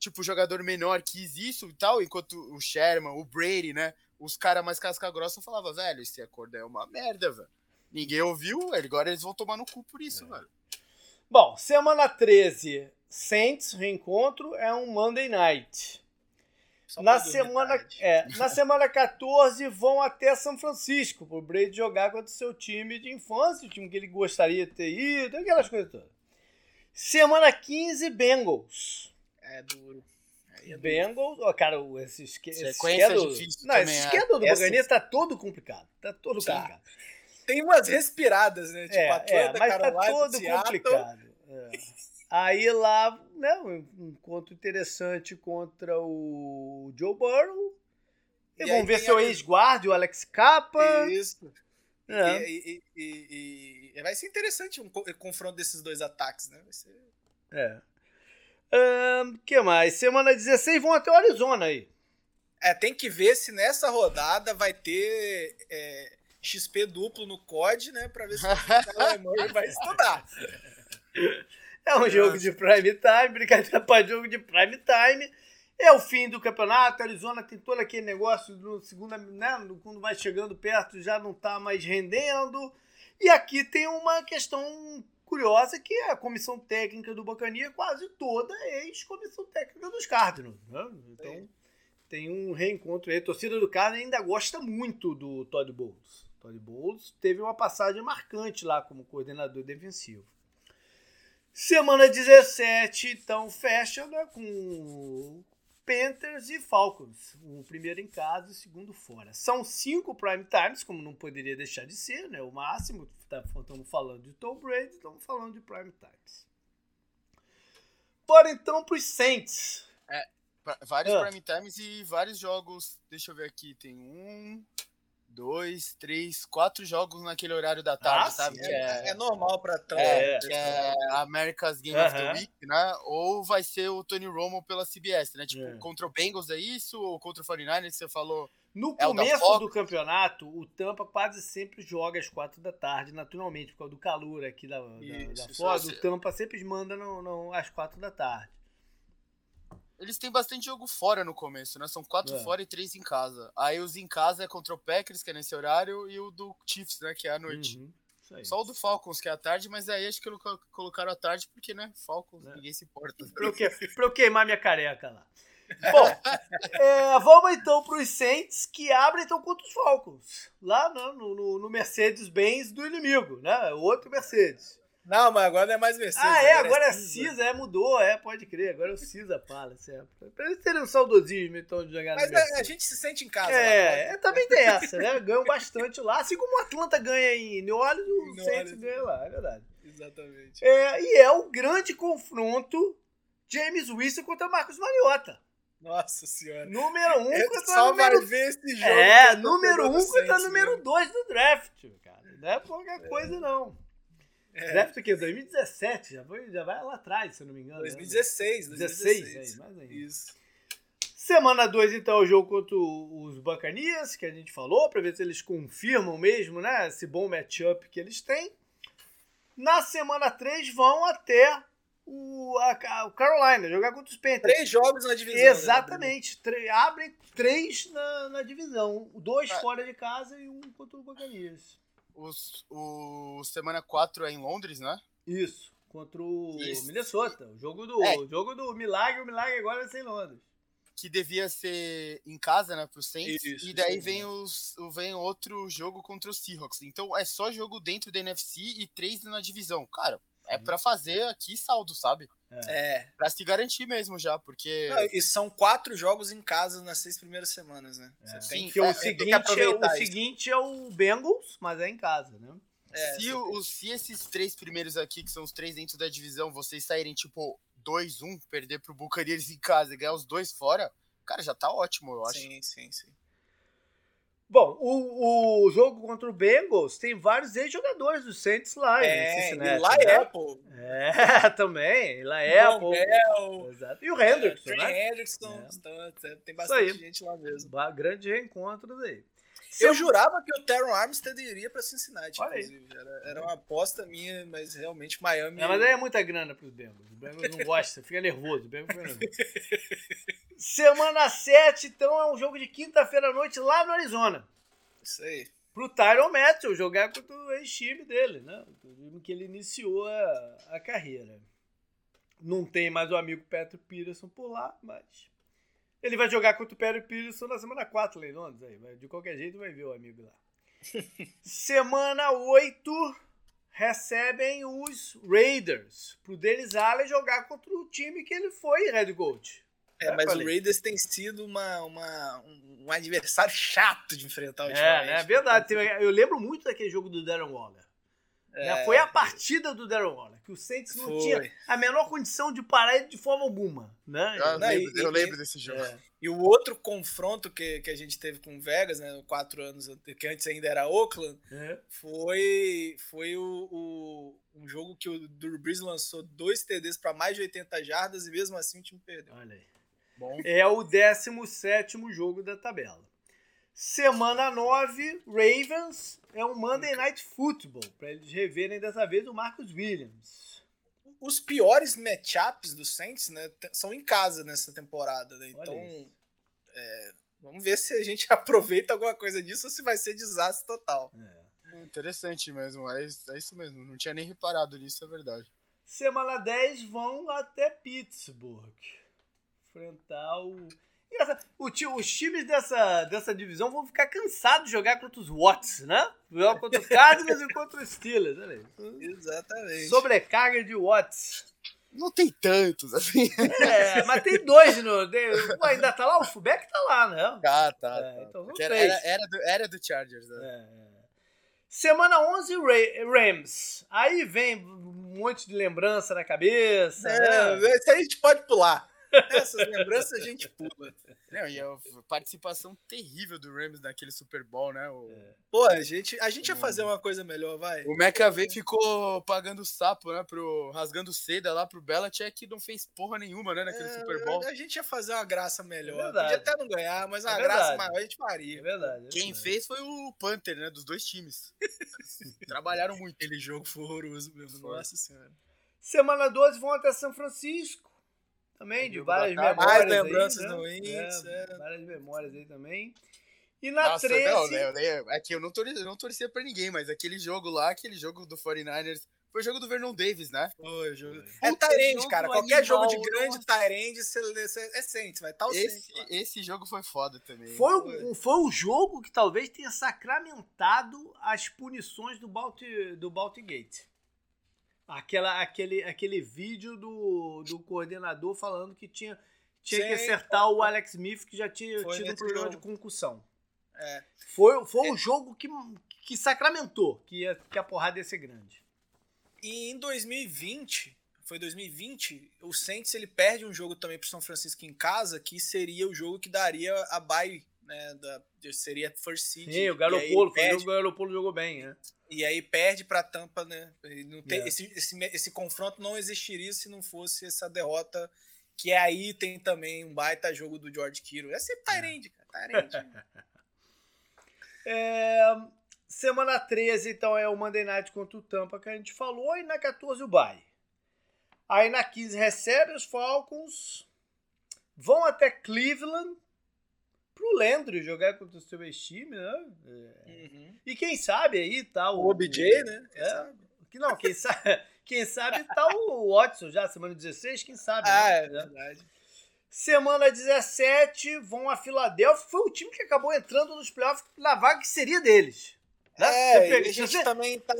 tipo, o jogador menor quis isso e tal, enquanto o Sherman, o Brady, né? Os caras mais casca-grossa falavam, velho, esse acordo é uma merda, velho. Ninguém ouviu, agora eles vão tomar no cu por isso, é. velho. Bom, semana 13, Saints, reencontro, é um Monday Night na semana, é, na semana 14 vão até São Francisco para o Brady jogar contra o seu time de infância, o time que ele gostaria de ter ido, aquelas coisas todas. Semana 15, Bengals. É duro. É Bengals, ó, cara, esse, esque, esse schedule, difícil não, esse schedule do Buccaneers tá todo complicado. Tá todo tá. complicado. Tem umas respiradas, né? Tipo, é, Atlanta, é, mas tá Carolina, tá todo complicado. É. Aí lá, né, um encontro interessante contra o Joe Burrow. E, e vamos ver seu ex-guarda, o Alex Capa. Isso. É. E, e, e, vai ser interessante um confronto desses dois ataques, né? Vai ser... É. O um, que mais? Semana 16 vão até o Arizona aí. É, tem que ver se nessa rodada vai ter é, XP duplo no COD, né? Pra ver se o *laughs* vai estudar. *laughs* É um jogo de prime time, brincadeira *laughs* para jogo de prime time. É o fim do campeonato. A Arizona tem todo aquele negócio no segunda, né? Quando vai chegando perto já não está mais rendendo. E aqui tem uma questão curiosa que é a comissão técnica do Bacania quase toda é ex-comissão técnica dos Cardinals. Né? Então tem um reencontro aí. A torcida do Cardinals ainda gosta muito do Todd Bowles. Todd Bowles teve uma passagem marcante lá como coordenador defensivo. Semana 17, então, fecha né, com Panthers e Falcons. O primeiro em casa e o segundo fora. São cinco prime times, como não poderia deixar de ser, né? O máximo. Tá, estamos falando de Tom Brady, estamos falando de prime times. Bora então para os Saints. É, vários ah. prime times e vários jogos. Deixa eu ver aqui. Tem um, dois, três, quatro jogos naquele horário da tarde, ah, sabe? Sim, é, é, normal pra. É, que é America's Game of the Week, né? Ou vai ser o Tony Romo pela CBS, né? Tipo, é. contra o Bengals é isso? Ou contra o 49ers que você falou? No é começo do campeonato, o Tampa quase sempre joga às quatro da tarde, naturalmente, por causa do calor aqui da, isso, da, Ford. O Tampa sempre manda no, no, às quatro da tarde. Eles têm bastante jogo fora no começo, né? São quatro é. fora e três em casa. Aí os em casa é contra o Packers, que é nesse horário, e o do Chiefs, né? Que é à noite. Uhum. Só o do Falcons, que é à tarde, mas aí acho que colocaram à tarde porque, né, Falcons, é. ninguém se importa. *laughs* Pra eu, que, pra eu queimar minha careca lá. Bom, é, vamos então para os Saints que abrem então contra os Falcons. Lá no, no, no Mercedes-Benz do inimigo, né? O outro Mercedes. Não, mas agora não é mais Mercedes. Ah, é, agora é, é Cisa, é, mudou, é, pode crer. Agora é o Cisa Palace. É. Pra eles terem um saudosismo então de jogar Mas a, a, gente se sente em casa. É, lá, é também tem essa, né? Ganham bastante lá. Assim como o Atlanta ganha em New Orleans, o Saints ganha lá, é verdade. Exatamente. É, e é o grande confronto James Winston contra Marcos Mariota. Nossa senhora. Número 1 um é, contra só número... vai ver esse jogo. É, número 1 um contra número 2 do draft, cara. Não é qualquer é. coisa, não. É. Draft o quê? 2017? Já, foi, já vai lá atrás, se eu não me engano. 2016. Né? 2016, 16, mais ainda. Isso. Semana 2, então, é o jogo contra os Buccaneers, que a gente falou, para ver se eles confirmam mesmo, né? Esse bom matchup que eles têm. Na semana 3, vão até o, a, o Carolina, jogar contra os Panthers. Três jogos na divisão. Né, Exatamente. Né? abrem três na, na divisão. Dois ah. fora de casa e um contra o Buccaneers. Os, o semana 4 é em Londres, né? Isso. Contra o Isso. Minnesota. O jogo do, é. o jogo do milagre, o milagre agora vai ser em Londres. Que devia ser em casa, né, pro Saints. Isso, e daí vem, os, vem outro jogo contra os Seahawks. Então é só jogo dentro da NFC e três na divisão. Cara, é para fazer aqui saldo, sabe? É. é. Pra se garantir mesmo já, porque. Não, e são quatro jogos em casa nas seis primeiras semanas, né? É. Sim, que é, o, seguinte, é, o seguinte é o Bengals, mas é em casa, né? É, se, o, se esses três primeiros aqui, que são os três dentro da divisão, vocês saírem tipo 2-1, perder pro Buccaneers em casa e ganhar os dois fora, cara, já tá ótimo, eu acho. Sim, sim, sim. Bom, o, o jogo contra o Bengals tem vários ex-jogadores do Saints lá é, em Cincinnati. Lá né? Apple. É, *laughs* também. Lá Apple. Bell. Exato. E o Hendrickson, é, né? Hendrickson. É. Tem bastante gente lá mesmo. Grande reencontros aí. Eu jurava que o Teron Armstead iria para Cincinnati, Olha inclusive. Era, era, uma aposta minha, mas realmente Miami. Não, mas aí é muita grana para os Bengals. O Bengals não gosta, fica nervoso. O Bengals fica nervoso. *laughs* Semana 7, então, é um jogo de quinta-feira à noite lá no Arizona. Isso aí. Pro Tyron Matthew jogar contra o ex-time dele, né? O time que ele iniciou a, a carreira. Não tem mais o amigo Petro Peterson por lá, mas ele vai jogar contra o Petro Peterson na semana 4 lá em Londres. Aí. De qualquer jeito vai ver o amigo lá. *laughs* semana 8 recebem os Raiders pro Dennis Allen jogar contra o time que ele foi head coach. É, mas falei. o Raiders tem sido uma, uma, um, adversário chato de enfrentar É, é verdade. Eu lembro muito daquele jogo do Darren Waller. Né? É, Foi a partida do Darren Waller, que o Saints não Foi. tinha a menor condição de parar ele de forma alguma. Né? Eu, não, lembro, e, eu lembro desse jogo. É. E o outro confronto que, que a gente teve com o Vegas, né, quatro anos, que antes ainda era Oakland, é. foi, foi o, o, um jogo que o Drew Brees lançou dois TDs para mais de 80 jardas e mesmo assim o time perdeu. Olha aí. Bom. É o 17 jogo da tabela. Semana 9, Ravens é um Monday Night Football, para eles reverem dessa vez o Marcus Williams. Os piores matchups do Saints né, são em casa nessa temporada. Né? Então, é, vamos ver se a gente *laughs* aproveita alguma coisa disso ou se vai ser desastre total. É. Interessante mesmo, é, é isso mesmo. Não tinha nem reparado nisso, é verdade. Semana 10 vão até Pittsburgh enfrentar o. O, os times dessa, dessa divisão vão ficar cansados de jogar contra os Watts, né? Jogar contra os Cardinals e contra os Steelers. Aí. Exatamente. Sobrecarga de Watts. Não tem tantos, assim. É, mas tem dois. No, tem, ainda tá lá? O Fubeck tá lá, né? Ah, tá. É, tá. Então era, era, era, do, era do Chargers, né? É, é. Semana 11, Rams. Aí vem um monte de lembrança na cabeça. É, né? Isso aí a gente pode pular. Essas lembranças a gente pula. Não, e a participação terrível do Rams naquele Super Bowl, né? O... É. Pô, a gente, a gente ia fazer uma coisa melhor, vai. O McAvey ficou pagando sapo, né? Pro, rasgando seda lá pro Belichick que não fez porra nenhuma, né? Naquele é, Super Bowl. A gente ia fazer uma graça melhor. É Podia até não ganhar, mas uma é graça maior a gente faria. É verdade. É Quem verdade. fez foi o Panther, né? Dos dois times. *laughs* Trabalharam muito. Aquele jogo foi horroroso mesmo. Nossa senhora. Semana 12 vão até São Francisco também, de várias memórias. Mais lembranças aí, né? no é, é. Várias memórias aí também. E na Nossa, 13. Não, né, aqui eu não, torcia, não torcia pra ninguém, mas aquele jogo lá, aquele jogo do 49ers. Foi o jogo do Vernon Davis, né? Foi, jogo. É Tyrande, cara. Qualquer jogo de grande Tyrande é Saints, vai estar o esse, esse jogo foi foda também. Foi, foi. foi o jogo que talvez tenha sacramentado as punições do Balti, do Baltigate. Aquela, aquele, aquele vídeo do, do coordenador falando que tinha, tinha Sim, que acertar o Alex Smith, que já tinha tido um problema jogo. de concussão. É. Foi, foi é. um jogo que, que sacramentou que, ia, que a porrada ia ser grande. E em 2020, foi 2020, o Saints ele perde um jogo também pro São Francisco em casa, que seria o jogo que daria a bye, né, da, seria first seed. Sim, o Garopolo, o Garopolo jogou bem, né? E aí perde para Tampa, né? Não tem, é. esse, esse, esse confronto não existiria se não fosse essa derrota, que aí tem também um baita jogo do George Kittle. É ser Tyrande, cara, Tyrande. *laughs* é, semana 13, então, é o Monday Night contra o Tampa que a gente falou, e na 14 o bye. Aí na 15 recebe os Falcons, vão até Cleveland, pro Landry jogar contra o seu ex-time, né? É. Uhum. E quem sabe aí tá o. O OBJ, né? É, que não, quem sabe, *laughs* quem sabe tá o Watson já, semana 16, quem sabe. Ah, né? é verdade. Semana 17, vão a Filadélfia. Foi o time que acabou entrando nos playoffs na vaga que seria deles. Né? É, a gente você, também tá...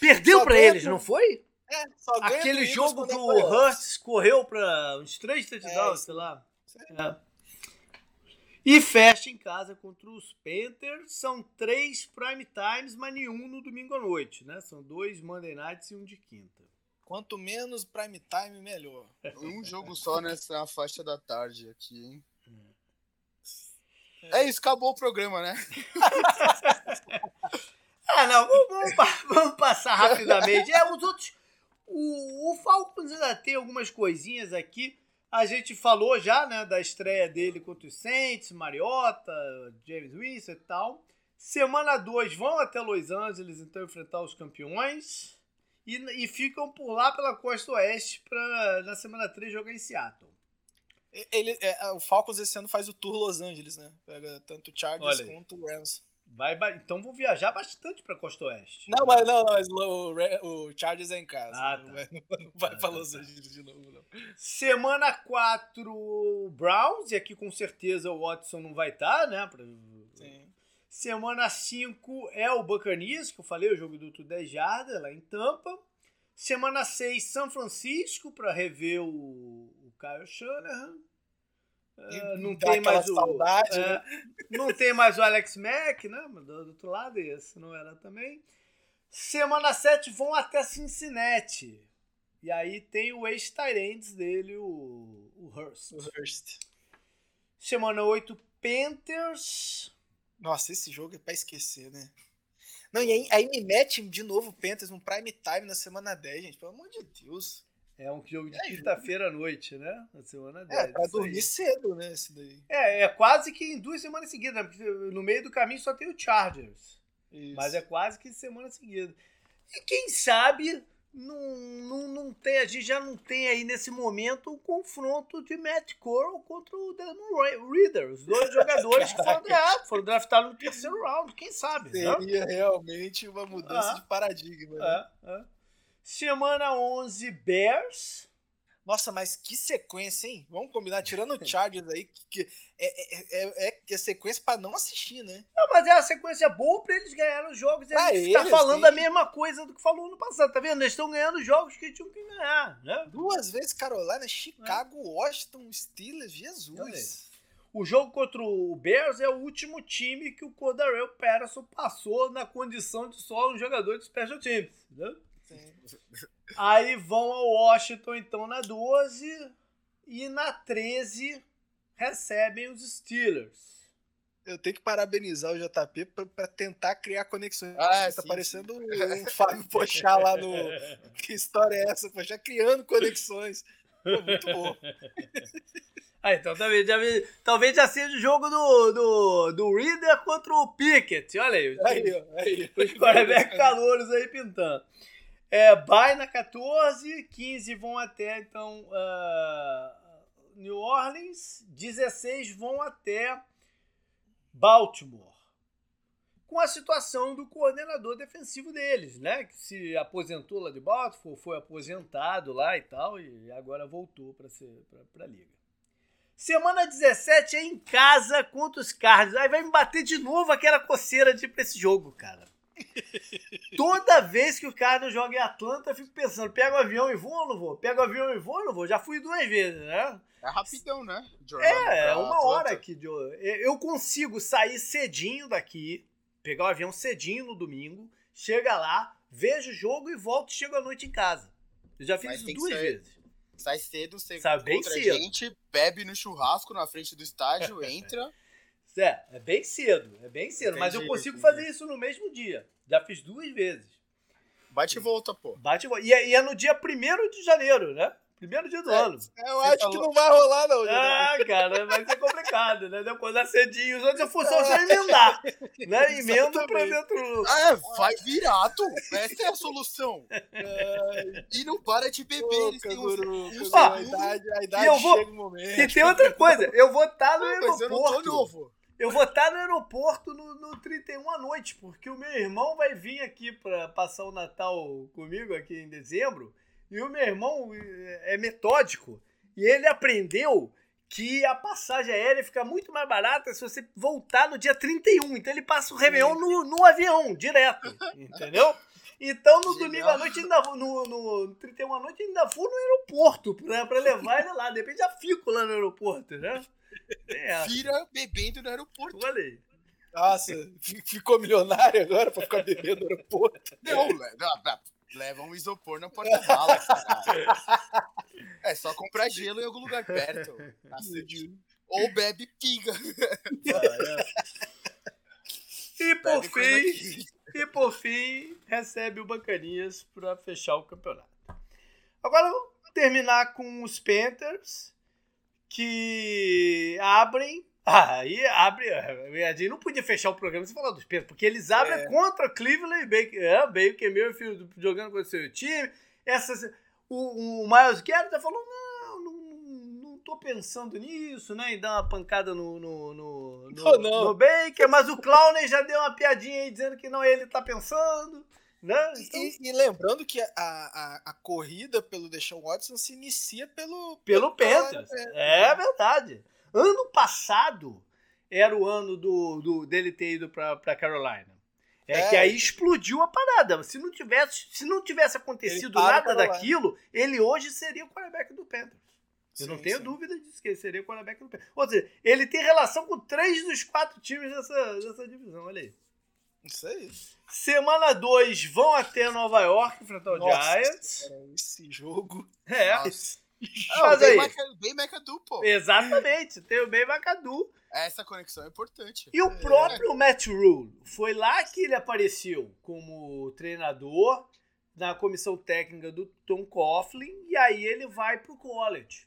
Perdeu para eles, não foi? É, Aquele jogo que o Hurts correu para uns três touchdowns, é, sei lá. É. E fecha em casa contra os Panthers. São três prime times, mas nenhum no domingo à noite, né? São dois Monday Nights e um de quinta. Quanto menos prime time, melhor. Um jogo só nessa faixa da tarde aqui, hein? É, é isso, acabou o programa, né? ah, *laughs* não, vamos, vamos, passar rapidamente. É, os outros. O, o Falcons ainda tem algumas coisinhas aqui. A gente falou já, né, da estreia dele contra os Saints, Mariota, James Winston e tal. Semana 2 vão até Los Angeles então enfrentar os campeões e, e ficam por lá pela costa oeste para na semana 3 jogar em Seattle. Ele, é, o Falcons esse ano faz o tour Los Angeles, né? Pega tanto o Chargers quanto o Rams. Vai, então vou viajar bastante pra Costa Oeste. Não, mas não, não mas o, o, Chargers é em casa. Ah, tá. Não vai, não vai pra Los Angeles de novo, não. Semana 4, Browns, e aqui com certeza o Watson não vai estar, tá, né? Pra... Sim. Semana 5 é o Buccaneers, que eu falei, o jogo do Tudo 10 Jardas, lá em Tampa. Semana 6, São Francisco, para rever o, o Kyle Shanahan. Uh, não tem mais o. Saudade, uh, né? Não tem mais o Alex Mack, né? Mas do, outro lado, esse não era também. Semana 7 vão até Cincinnati. E aí tem o ex-Tyrands dele, o, o Hurst. O Hurst. Semana 8, Panthers. Nossa, esse jogo é pra esquecer, né? Não, e aí, aí me mete de novo o Panthers no prime time na semana 10, gente. Pelo amor de Deus. É um jogo de é, quinta-feira à noite, né? Na semana 10. É, pra dormir aí. cedo, né? Esse daí. É, é quase que em duas semanas seguidas, né? No meio do caminho só tem o Chargers. Isso. Mas é quase que semana seguida. E quem sabe não, não, não tem, a gente já não tem aí nesse momento o um confronto de Matt Corral contra o Desmond Reader, os dois *laughs* jogadores que foram, draftados, foram draftados no terceiro round, quem sabe. Né? Seria né? realmente uma mudança ah, de paradigma. Né? Ah, ah. Semana 11, Bears. Nossa, mas que sequência, hein? Vamos combinar, tirando o *laughs* Chargers aí, que, é, é, é, é sequência para não assistir, né? Não, mas é uma sequência boa para eles ganharem os jogos. E a gente tá falando sim. a mesma coisa do que falou no passado, tá vendo? Eles estão ganhando jogos que tinham que ganhar, né? Duas vezes Carolina, Chicago, é. Washington, Steelers, Jesus. O jogo contra o Bears é o último time que o Cordarel Patterson passou na condição de só um jogador de special teams, né? Aí vão ao Washington, então, na 12. E na 13 recebem os Steelers. Eu tenho que parabenizar o JP para tentar criar conexões. Ah, tá sim, parecendo sim. um Fábio Pochá lá no. *laughs* Que história é essa? Pochá criando conexões. Pô, muito bom. *laughs* Ah, então talvez já, talvez já seja o jogo do, do, do Reader contra o Pickett. Olha aí. Aí, aí. Os quarterback calouros aí pintando. É, bye na 14, 15 vão até então uh, New Orleans, 16 vão até Baltimore. com a situação do coordenador defensivo deles, né? Que se aposentou lá de Baltimore, foi aposentado lá e tal, e agora voltou para a liga. Semana 17 é em casa contra os Cardinals. Aí vai me bater de novo aquela coceira de ir pra esse jogo, cara. Toda vez que o Cardinals joga em Atlanta, eu fico pensando, pega o avião e vou ou não vou? Pega o avião e vou ou não vou? Já fui duas vezes, né? É rapidão, né? é, é uma hora aqui. De... Eu consigo sair cedinho daqui, pegar o avião cedinho no domingo, chega lá, vejo o jogo e volto e chego à noite em casa. Eu já fiz isso duas vezes. Sai cedo, você Sai bem cedo. gente, bebe no churrasco na frente do estádio, *laughs* entra. É, é bem cedo, é bem cedo. Entendi, mas eu consigo entendi. fazer isso no mesmo dia. Já fiz duas vezes. Bate e volta, pô. Bate e volta. E é, e é no dia 1 de janeiro, né? Primeiro dia do é, ano. Eu Você acho que não vai rolar, não. Ah, cara, vai ser complicado, né? Deu acordar cedinho. Os outros eu for só, *laughs* emendar. Né? Emenda pra dentro. Ah, é, vai virado. Essa é a solução. É, e não para de beber. Pô, eles têm a idade, a idade eu vou... chega um momento. E tem outra coisa. Eu vou estar no aeroporto. Mas eu não tô novo. Eu vou estar no aeroporto no, no 31 à noite, porque o meu irmão vai vir aqui para passar o Natal comigo aqui em dezembro. E o meu irmão é metódico. E ele aprendeu que a passagem aérea fica muito mais barata se você voltar no dia 31. Então ele passa o Réveillon no, no avião, direto. *laughs* Entendeu? Então no domingo à noite, ainda vou, no, no 31 à noite, ainda vou no aeroporto pra, pra levar ele lá. De repente já fico lá no aeroporto, né? É, Vira bebendo no aeroporto. Olha aí. Nossa, ficou milionário agora pra ficar bebendo no aeroporto. *laughs* Não, não, leva um isopor na porta-mala. é só comprar gelo em algum lugar perto. Ou bebe pinga. *laughs* E por fim, e por fim, recebe o Bancanias para fechar o campeonato. Agora vamos terminar com os Panthers, que abrem ah, *laughs* aí abre. A gente não podia fechar o programa sem falar dos Panthers, porque eles abrem é. contra Cleveland e Baker. É, Baker, meu filho, jogando com o seu time. Essas, o, o Miles Garrett falou: não tô pensando nisso, né? Em dar uma pancada no, no, no, no, não. no Baker, mas o Clowney já deu uma piadinha aí dizendo que não ele tá pensando. Né? Então... E, e, lembrando que a, a, a, corrida pelo Deshaun Watson se inicia pelo. Pelo, pelo Panthers. É, é verdade. Ano passado era o ano do, do dele ter ido para Carolina. É, é, que aí explodiu a parada. Se não tivesse, se não tivesse acontecido nada daquilo, ele hoje seria o quarterback do Panthers. Eu sim, não tenho sim. dúvida disso, que ele seria o quarterback do Panthers. Ou seja, ele tem relação com três dos quatro times dessa, dessa divisão. Olha aí. Isso aí. Semana 2 vão até Nova York enfrentar o Nossa, Giants. Esse jogo. É. Nossa. *laughs* Mas aí. Bem McAdoo, pô. Exatamente, tem o bem McAdoo. Essa conexão é importante. E o próprio é. Matt Rule, foi lá que ele apareceu como treinador na comissão técnica do Tom Coughlin e aí ele vai pro college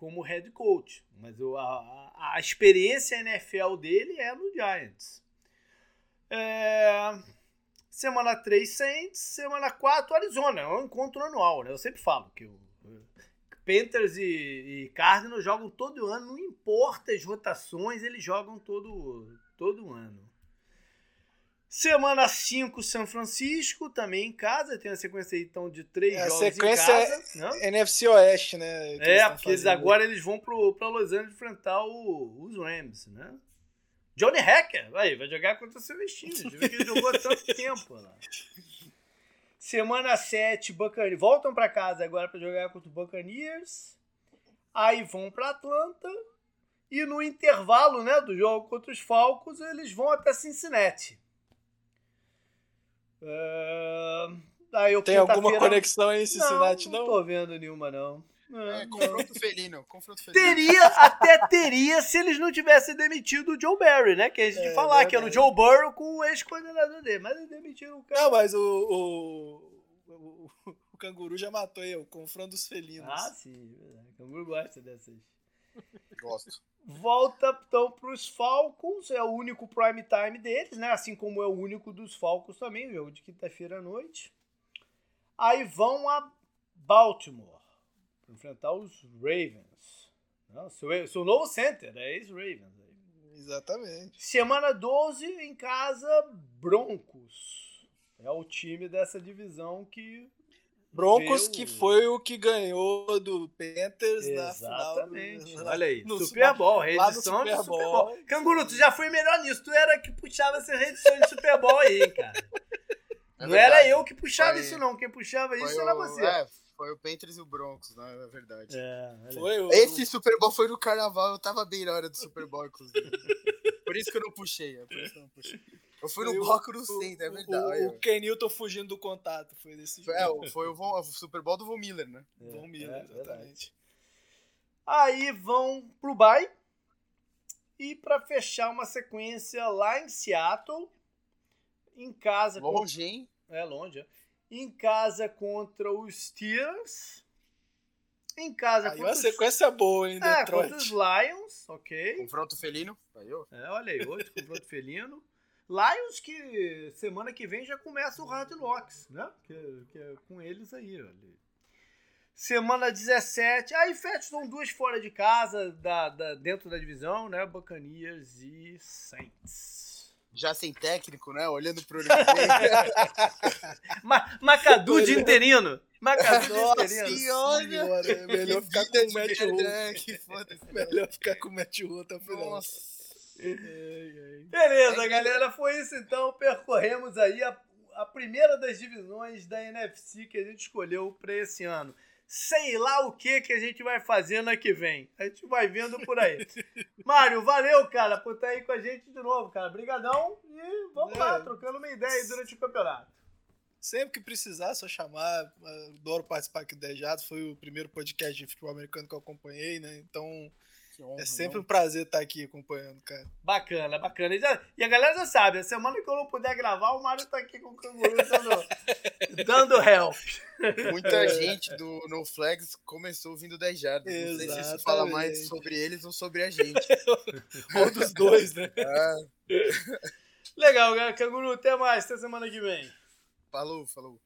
como head coach. Mas a, a, a experiência NFL dele é no Giants. É... Semana 3, Saints. Semana 4, Arizona. É um encontro anual, né? Eu sempre falo que o Panthers e, e Cardinals jogam todo ano, não importa as rotações, eles jogam todo, todo ano. Semana 5, São Francisco, também em casa. Tem uma sequência aí, então, de três é, jogos sequência em casa. É NFC Oeste, né? É, porque eles agora eles vão para Los Angeles enfrentar o, os Rams, né? Johnny Hacker, vai, vai jogar contra o Celestino. Ele jogou tanto *laughs* tempo lá. Semana 7, Buccaneers, voltam para casa agora para jogar contra o Buccaneers. Aí vão para Atlanta. E no intervalo né, do jogo contra os Falcons, eles vão até Cincinnati. Uh, aí Tem alguma conexão aí em Cincinnati, não? Não, não tô vendo nenhuma, não. É, confronto felino, confronto felino. Teria, até teria se eles não tivessem demitido o Joe Barry, né? Que a gente é, falar que era o Joe Burrow com o ex-coordenador dele. Mas eles demitiram o cara. Não, mas o, o, o, o canguru já matou eu, confronto dos felinos. Ah, sim. O canguru gosta dessas. Gosto. Volta então para os Falcons, é o único prime time deles, né? Assim como é o único dos Falcons também, jogo de quinta-feira à noite. Aí vão a Baltimore enfrentar os Ravens. Não, seu, seu novo center, é ex-Ravens. Exatamente. Semana 12 em casa, Broncos. É o time dessa divisão que. Broncos, que foi o que ganhou do Panthers Exatamente. na final. Olha aí, no Super Bowl, reedição Super de Super Bowl. Bowl. Canguru, tu já foi melhor nisso. Tu era que puxava essa reedição de Super Bowl aí, cara. É não era eu que puxava Foi- isso, não. Quem puxava Foi isso era o- você. É, foi o Panthers e o Broncos, né? É verdade. É. Foi o, Esse Super Bowl foi no carnaval, eu tava bem na hora do Super Bowl, inclusive. *laughs* Por isso que eu não puxei, é por isso que eu não puxei. Eu fui no bloco no o- centro, é verdade. O, o Ken Newton fugindo do contato. Foi desse Foi, é, o- foi o, Von- o Super Bowl do Von Miller, né? Von Miller, é, exatamente. Aí vão pro bye. E pra fechar uma sequência lá em Seattle. Em casa. contra- Longe, hein? É longe. é. Em casa contra os Steelers. Em casa Aí contra uma os... sequência boa, hein, É, Detroit. contra os Lions, ok. Confronto felino. Aí, ó. É, olha aí, outro confronto felino. Lions que semana que vem já começa o Hard Knocks, né? Que, que é com eles aí, olha. aí. Semana 17. Aí são duas fora de casa, da, da- dentro da divisão, né? Buccaneers e Saints. Já sem técnico, né? Olhando pro vem. *laughs* Ma Macadu de interino. Macadu de Nossa interino. senhora! Melhor ficar com o Matt foda-se. Melhor ficar com o Matt até final. Nossa. Beleza, É galera, foi isso então. Percorremos aí a, a primeira das divisões da NFC que a gente escolheu para esse ano. Sei lá o que que a gente vai fazer ano que vem. A gente vai vendo por aí. *laughs* Mário, valeu, cara, por estar aí com a gente de novo, cara. Obrigadão e vamos lá, É. trocando uma ideia aí durante o campeonato. Sempre que precisar, é só chamar. Adoro participar aqui do Dejados. Foi o primeiro podcast de futebol americano que eu acompanhei, né? Então honra, é sempre não? um prazer estar aqui acompanhando, cara. Bacana, bacana. E, já- e a galera já sabe, a semana que eu não puder gravar, o Mário tá aqui com o canguru dando, *laughs* dando help. Muita gente do No Flags começou vindo 10 jardas. Não sei se isso fala mais sobre eles ou sobre a gente. *laughs* Um dos dois, né? Ah, Legal, galera. Canguru, até mais, até semana que vem. falou, falou.